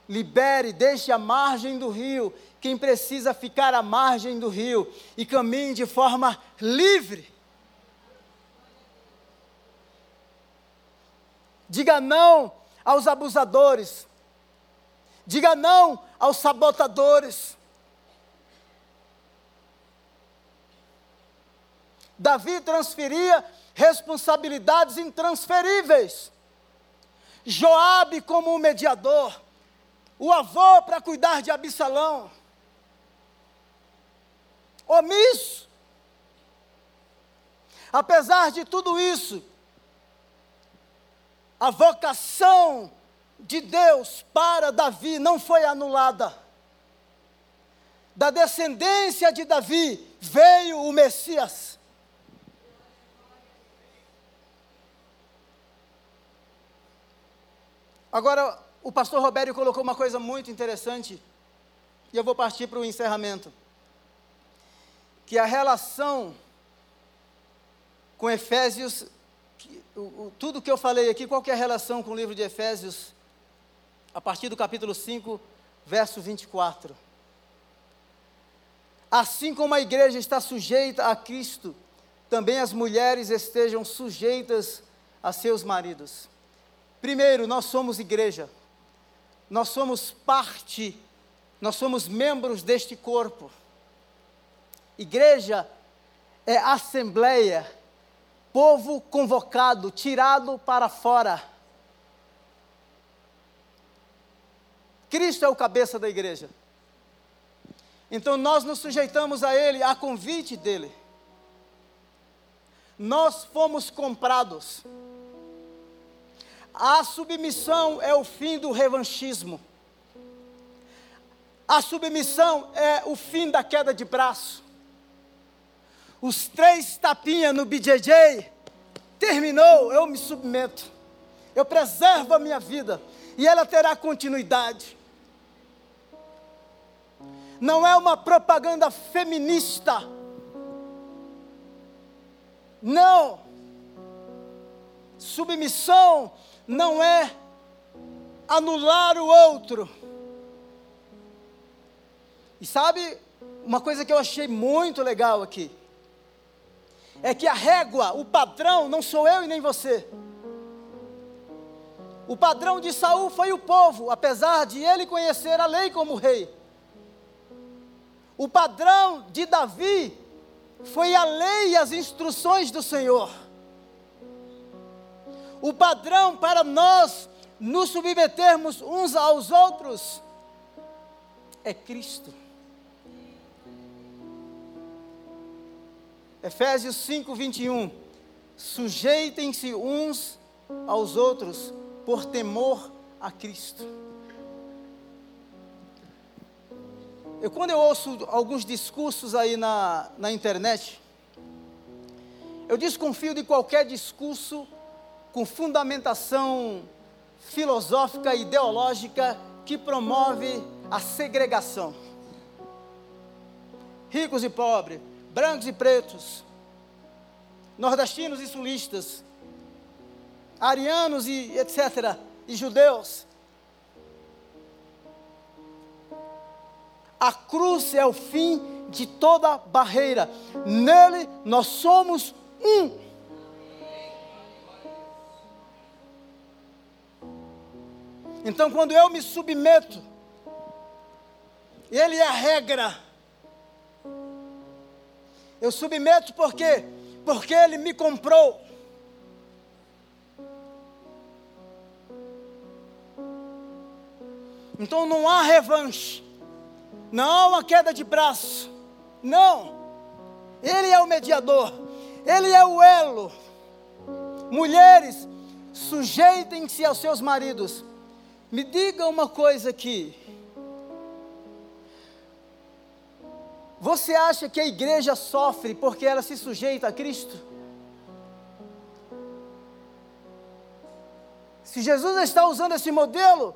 Libere, deixe a margem do rio quem precisa ficar à margem do rio e caminhe de forma livre. Diga não aos abusadores. Diga não aos sabotadores. Davi transferia responsabilidades intransferíveis. Joabe como mediador, o avô para cuidar de Absalão. Omisso. Apesar de tudo isso, a vocação de Deus para Davi não foi anulada. Da descendência de Davi veio o Messias. Agora, o pastor Robério colocou uma coisa muito interessante, e eu vou partir para o encerramento. Que a relação com Efésios, que, o, o, tudo que eu falei aqui, qual é a relação com o livro de Efésios, a partir do capítulo 5, verso 24. Assim como a igreja está sujeita a Cristo, também as mulheres estejam sujeitas a seus maridos. Primeiro, nós somos igreja, nós somos parte, nós somos membros deste corpo. Igreja é assembleia, povo convocado, tirado para fora. Cristo é o cabeça da igreja. Então nós nos sujeitamos a Ele, a convite dEle. Nós fomos comprados. A submissão é o fim do revanchismo. A submissão é o fim da queda de braço. Os três tapinhas no BJJ, terminou, eu me submeto. Eu preservo a minha vida e ela terá continuidade. Não é uma propaganda feminista. Não. Submissão não é anular o outro. E sabe uma coisa que eu achei muito legal aqui? É que a régua, o padrão, não sou eu e nem você. O padrão de Saul foi o povo, apesar de ele conhecer a lei como rei. O padrão de Davi foi a lei e as instruções do Senhor o padrão para nós nos submetermos uns aos outros é Cristo. Efésios 5, 21. Sujeitem-se uns aos outros por temor a Cristo. Eu, quando eu ouço alguns discursos aí na, na internet, eu desconfio de qualquer discurso com fundamentação filosófica ideológica que promove a segregação. Ricos e pobres, brancos e pretos, nordestinos e sulistas, arianos e etc., e judeus. A cruz é o fim de toda barreira. Nele nós somos um. Então, quando eu me submeto, Ele é a regra. Eu submeto por quê? Porque Ele me comprou. Então não há revanche, não há uma queda de braço, não. Ele é o mediador, Ele é o elo. Mulheres, sujeitem-se aos seus maridos me diga uma coisa aqui. Você acha que a igreja sofre porque ela se sujeita a Cristo? Se Jesus está usando esse modelo,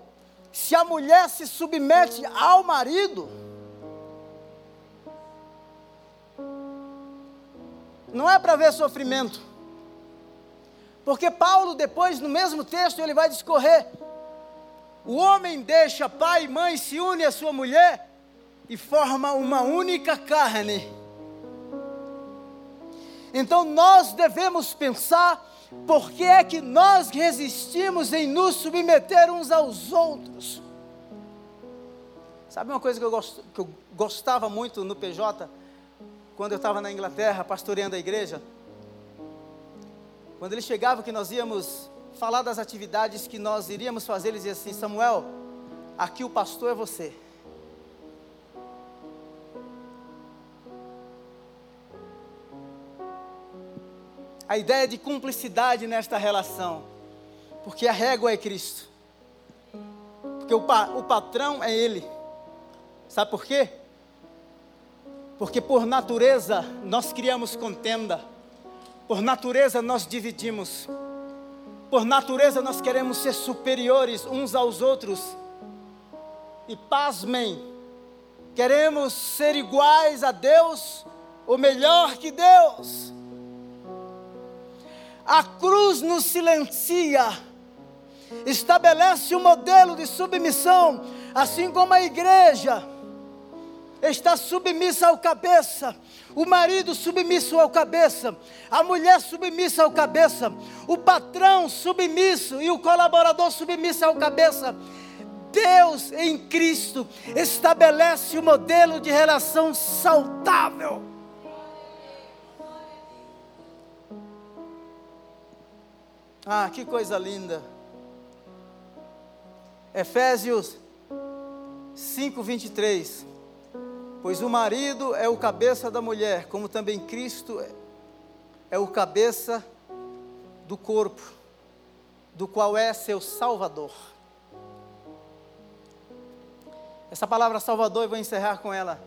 se a mulher se submete ao marido, não é para ver sofrimento. Porque Paulo, depois, no mesmo texto, ele vai discorrer: o homem deixa pai e mãe, se une à sua mulher e forma uma única carne. Então nós devemos pensar por que é que nós resistimos em nos submeter uns aos outros. Sabe uma coisa que eu, gost, que eu gostava muito no PJ, quando eu estava na Inglaterra pastoreando a igreja? Quando ele chegava que nós íamos falar das atividades que nós iríamos fazer, ele dizia assim: Samuel, aqui o pastor é você. a ideia de cumplicidade nesta relação, porque a régua é Cristo, porque o, pa, o patrão é Ele. Sabe por quê? Porque por natureza nós criamos contenda, por natureza nós dividimos, por natureza nós queremos ser superiores uns aos outros, e pasmem, queremos ser iguais a Deus, ou melhor que Deus. A cruz nos silencia, estabelece um modelo de submissão, assim como a igreja está submissa ao cabeça, o marido submisso ao cabeça, a mulher submissa ao cabeça, o patrão submisso e o colaborador submisso ao cabeça. Deus em Cristo estabelece o um modelo de relação saudável. Ah, que coisa linda. Efésios 5, 23. Pois o marido é o cabeça da mulher, como também Cristo é o cabeça do corpo, do qual é seu Salvador. Essa palavra Salvador, eu vou encerrar com ela.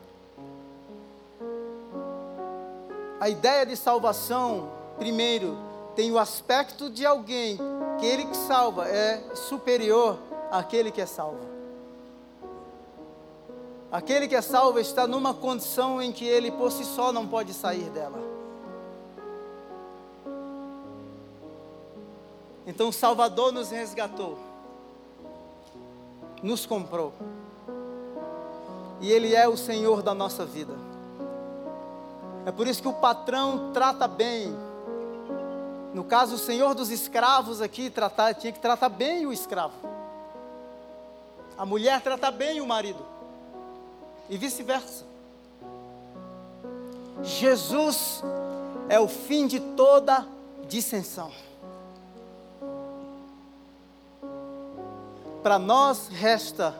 A ideia de salvação, primeiro, tem o aspecto de alguém que ele que salva é superior àquele que é salvo. Aquele que é salvo está numa condição em que ele por si só não pode sair dela. Então o Salvador nos resgatou, nos comprou, e Ele é o Senhor da nossa vida. É por isso que o patrão trata bem no caso, o senhor dos escravos aqui tratar, tinha que tratar bem o escravo. A mulher trata bem o marido. E vice-versa. Jesus é o fim de toda dissensão. Para nós resta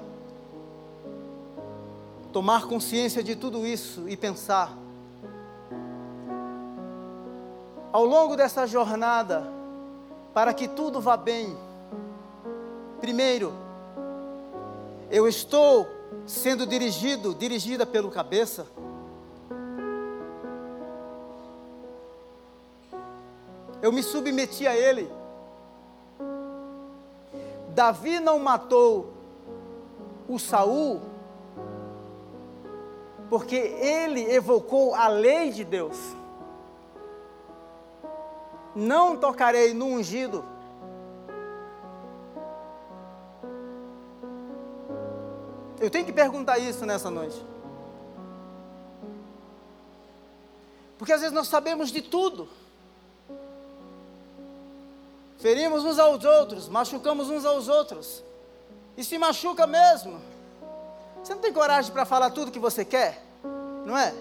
tomar consciência de tudo isso e pensar ao longo dessa jornada, para que tudo vá bem, primeiro, eu estou sendo dirigido, dirigida pelo cabeça. Eu me submeti a ele. Davi não matou o Saul porque ele evocou a lei de Deus não tocarei no ungido. Eu tenho que perguntar isso nessa noite. Porque às vezes nós sabemos de tudo. Ferimos uns aos outros, machucamos uns aos outros. E se machuca mesmo. Você não tem coragem para falar tudo que você quer? Não é?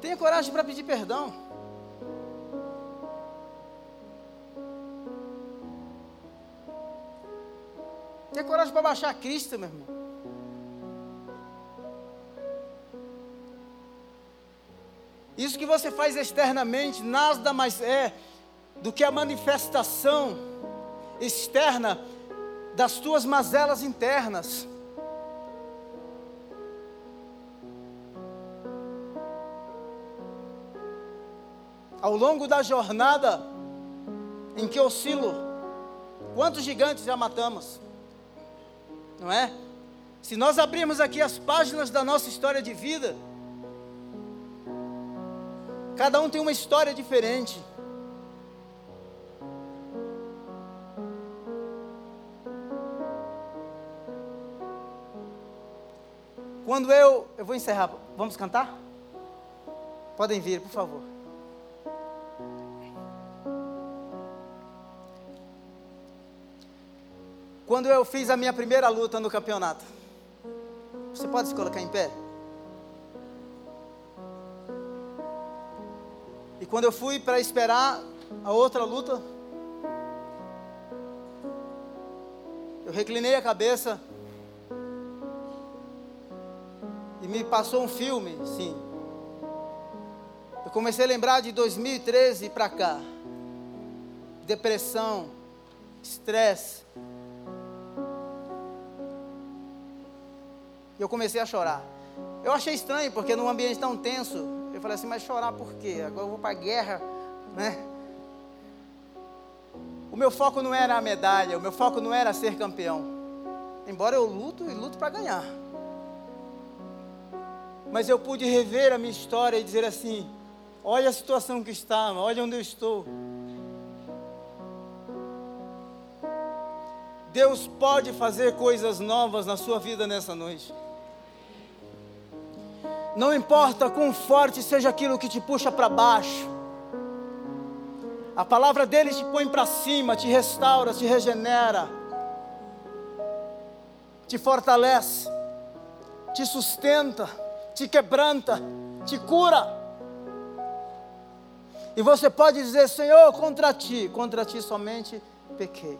Tenha coragem para pedir perdão. Ter coragem para baixar Cristo, meu irmão. Isso que você faz externamente nada mais é do que a manifestação externa das tuas mazelas internas. Ao longo da jornada em que oscilo, quantos gigantes já matamos? Não é? Se nós abrirmos aqui as páginas da nossa história de vida, cada um tem uma história diferente. Quando eu. Eu vou encerrar. Vamos cantar? Podem vir, por favor. Quando eu fiz a minha primeira luta no campeonato. Você pode se colocar em pé? E quando eu fui para esperar a outra luta, eu reclinei a cabeça e me passou um filme, sim. Eu comecei a lembrar de 2013 para cá. Depressão, estresse. E eu comecei a chorar. Eu achei estranho, porque num ambiente tão tenso, eu falei assim, mas chorar por quê? Agora eu vou para a guerra, né? O meu foco não era a medalha, o meu foco não era ser campeão. Embora eu luto e luto para ganhar mas eu pude rever a minha história e dizer assim: olha a situação que estava, olha onde eu estou. Deus pode fazer coisas novas na sua vida nessa noite. Não importa quão forte seja aquilo que te puxa para baixo, a palavra dele te põe para cima, te restaura, te regenera, te fortalece, te sustenta te quebranta, te cura. E você pode dizer: Senhor, contra ti, contra ti somente pequei.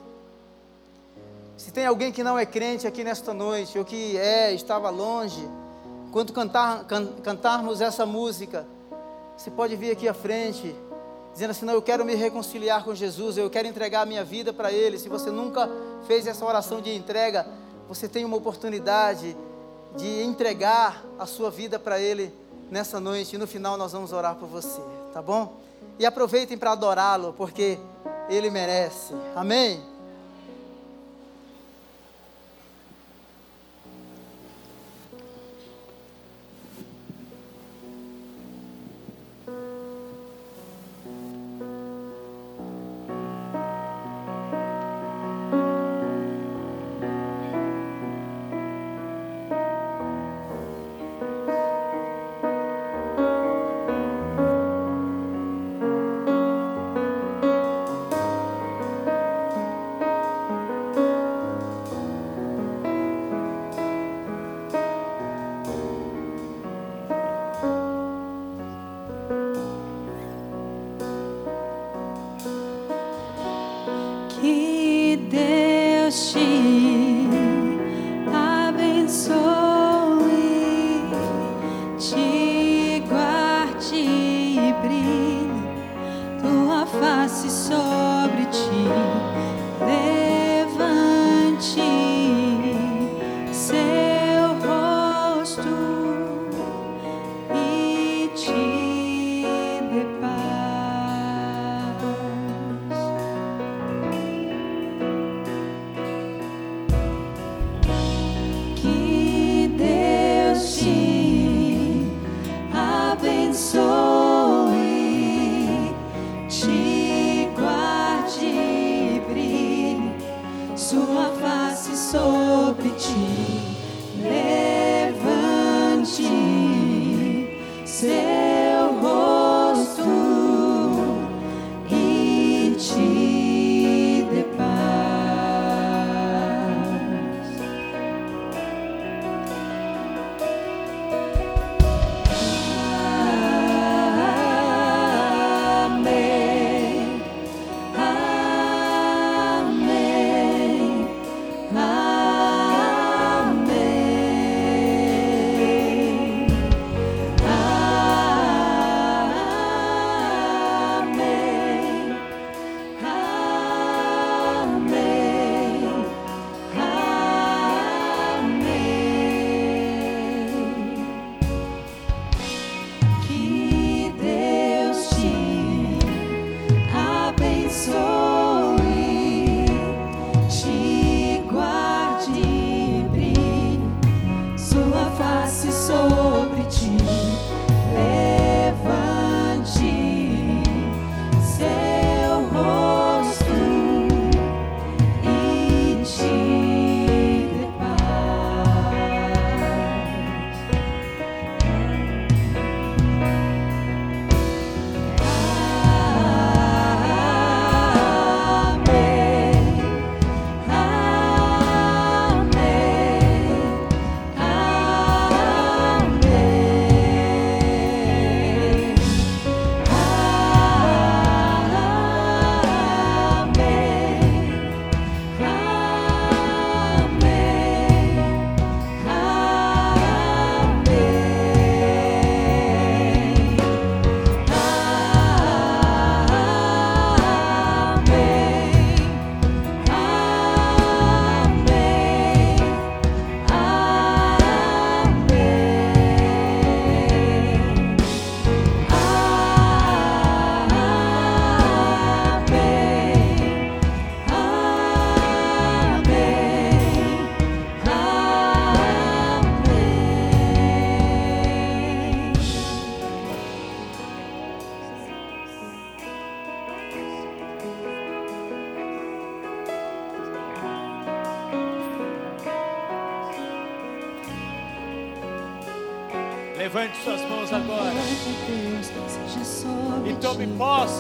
Se tem alguém que não é crente aqui nesta noite, ou que é, estava longe, quando cantar, can, cantarmos essa música, você pode vir aqui à frente, dizendo assim: Não, eu quero me reconciliar com Jesus, eu quero entregar a minha vida para Ele. Se você nunca fez essa oração de entrega, você tem uma oportunidade de entregar a sua vida para Ele nessa noite. E no final nós vamos orar por você, tá bom? E aproveitem para adorá-lo, porque Ele merece. Amém? ti.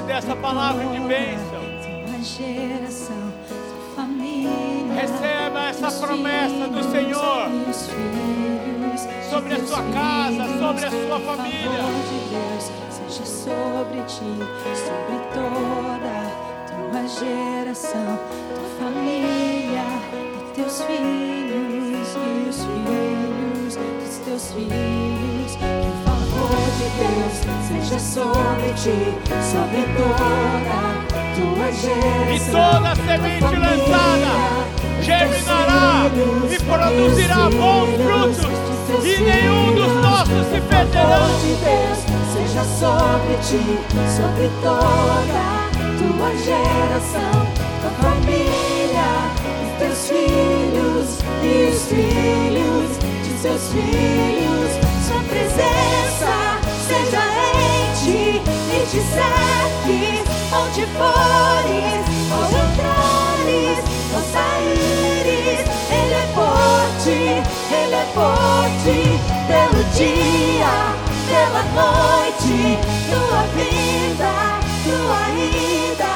Dessa palavra de bênção. Toda semente lançada germinará e produzirá bons frutos, e nenhum dos nossos se perderá. de Deus seja sobre ti, sobre toda tua geração, tua família, os teus filhos e os filhos de seus filhos. Sua presença seja em ti e te cerque onde fores, dia, pela noite, tua vida, tua ida,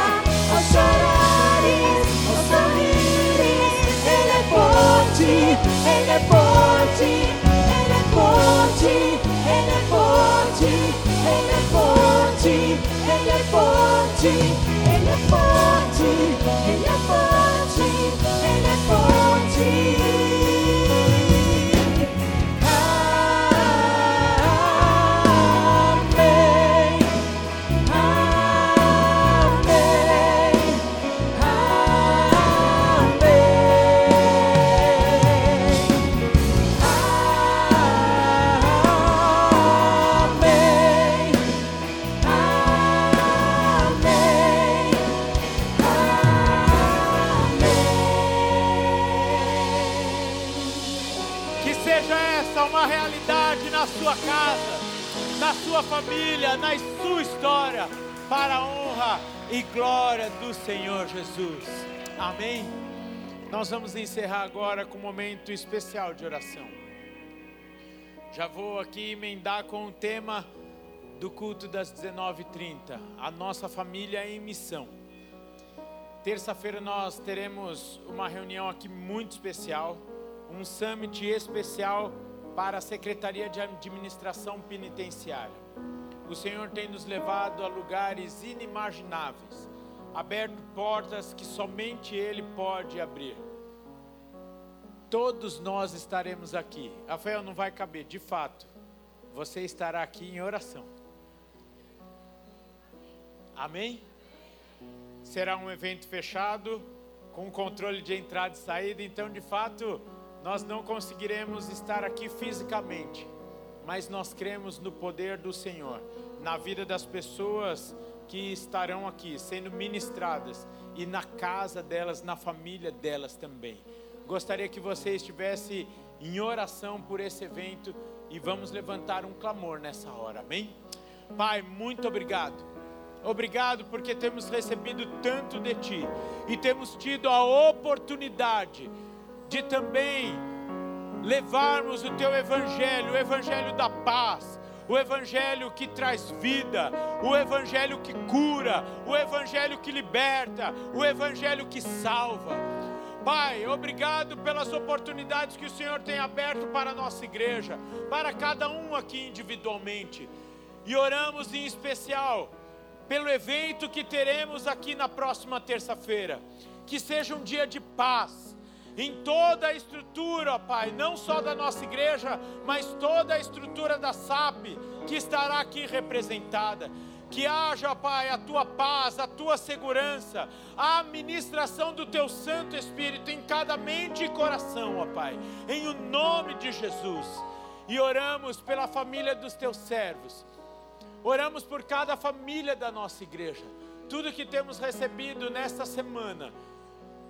ao chorares, ao sorrires. Ele é forte, ele é forte, ele é forte, ele é forte, ele é forte, ele é forte, ele é forte, ele é forte, sua família, na sua história, para a honra e glória do Senhor Jesus. Amém? Nós vamos encerrar agora com um momento especial de oração. Já vou aqui emendar com o tema do culto das 19h30, a nossa família em missão. Terça-feira nós teremos uma reunião aqui muito especial, um summit especial para a Secretaria de Administração Penitenciária. O Senhor tem nos levado a lugares inimagináveis, aberto portas que somente Ele pode abrir. Todos nós estaremos aqui. Rafael, não vai caber, de fato. Você estará aqui em oração. Amém? Será um evento fechado, com controle de entrada e saída, então de fato nós não conseguiremos estar aqui fisicamente, mas nós cremos no poder do Senhor, na vida das pessoas que estarão aqui sendo ministradas e na casa delas, na família delas também. Gostaria que você estivesse em oração por esse evento e vamos levantar um clamor nessa hora, amém? Pai, muito obrigado. Obrigado porque temos recebido tanto de Ti e temos tido a oportunidade de também levarmos o Teu Evangelho, o Evangelho da paz, o Evangelho que traz vida, o Evangelho que cura, o Evangelho que liberta, o Evangelho que salva. Pai, obrigado pelas oportunidades que o Senhor tem aberto para a nossa igreja, para cada um aqui individualmente. E oramos em especial pelo evento que teremos aqui na próxima terça-feira. Que seja um dia de paz em toda a estrutura, Pai, não só da nossa igreja, mas toda a estrutura da SAP que estará aqui representada. Que haja, Pai, a tua paz, a tua segurança, a administração do teu Santo Espírito em cada mente e coração, ó Pai, em o nome de Jesus. E oramos pela família dos teus servos. Oramos por cada família da nossa igreja. Tudo que temos recebido nesta semana,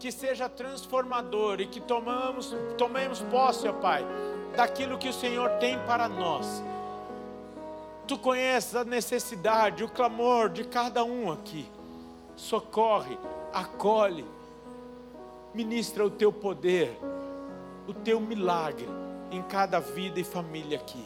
que seja transformador e que tomamos, tomemos posse, ó Pai, daquilo que o Senhor tem para nós. Tu conheces a necessidade, o clamor de cada um aqui. Socorre, acolhe, ministra o teu poder, o teu milagre em cada vida e família aqui.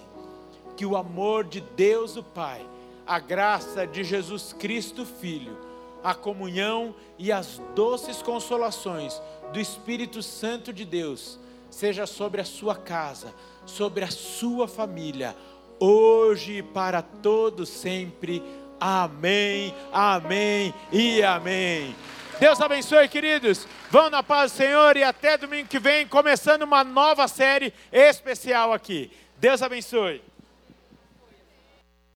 que o amor de Deus o Pai, a graça de Jesus Cristo Filho, a comunhão e as doces consolações do Espírito Santo de Deus seja sobre a sua casa, sobre a sua família, hoje e para todos sempre. Amém, amém e amém. Deus abençoe, queridos. Vão na paz do Senhor e até domingo que vem, começando uma nova série especial aqui. Deus abençoe.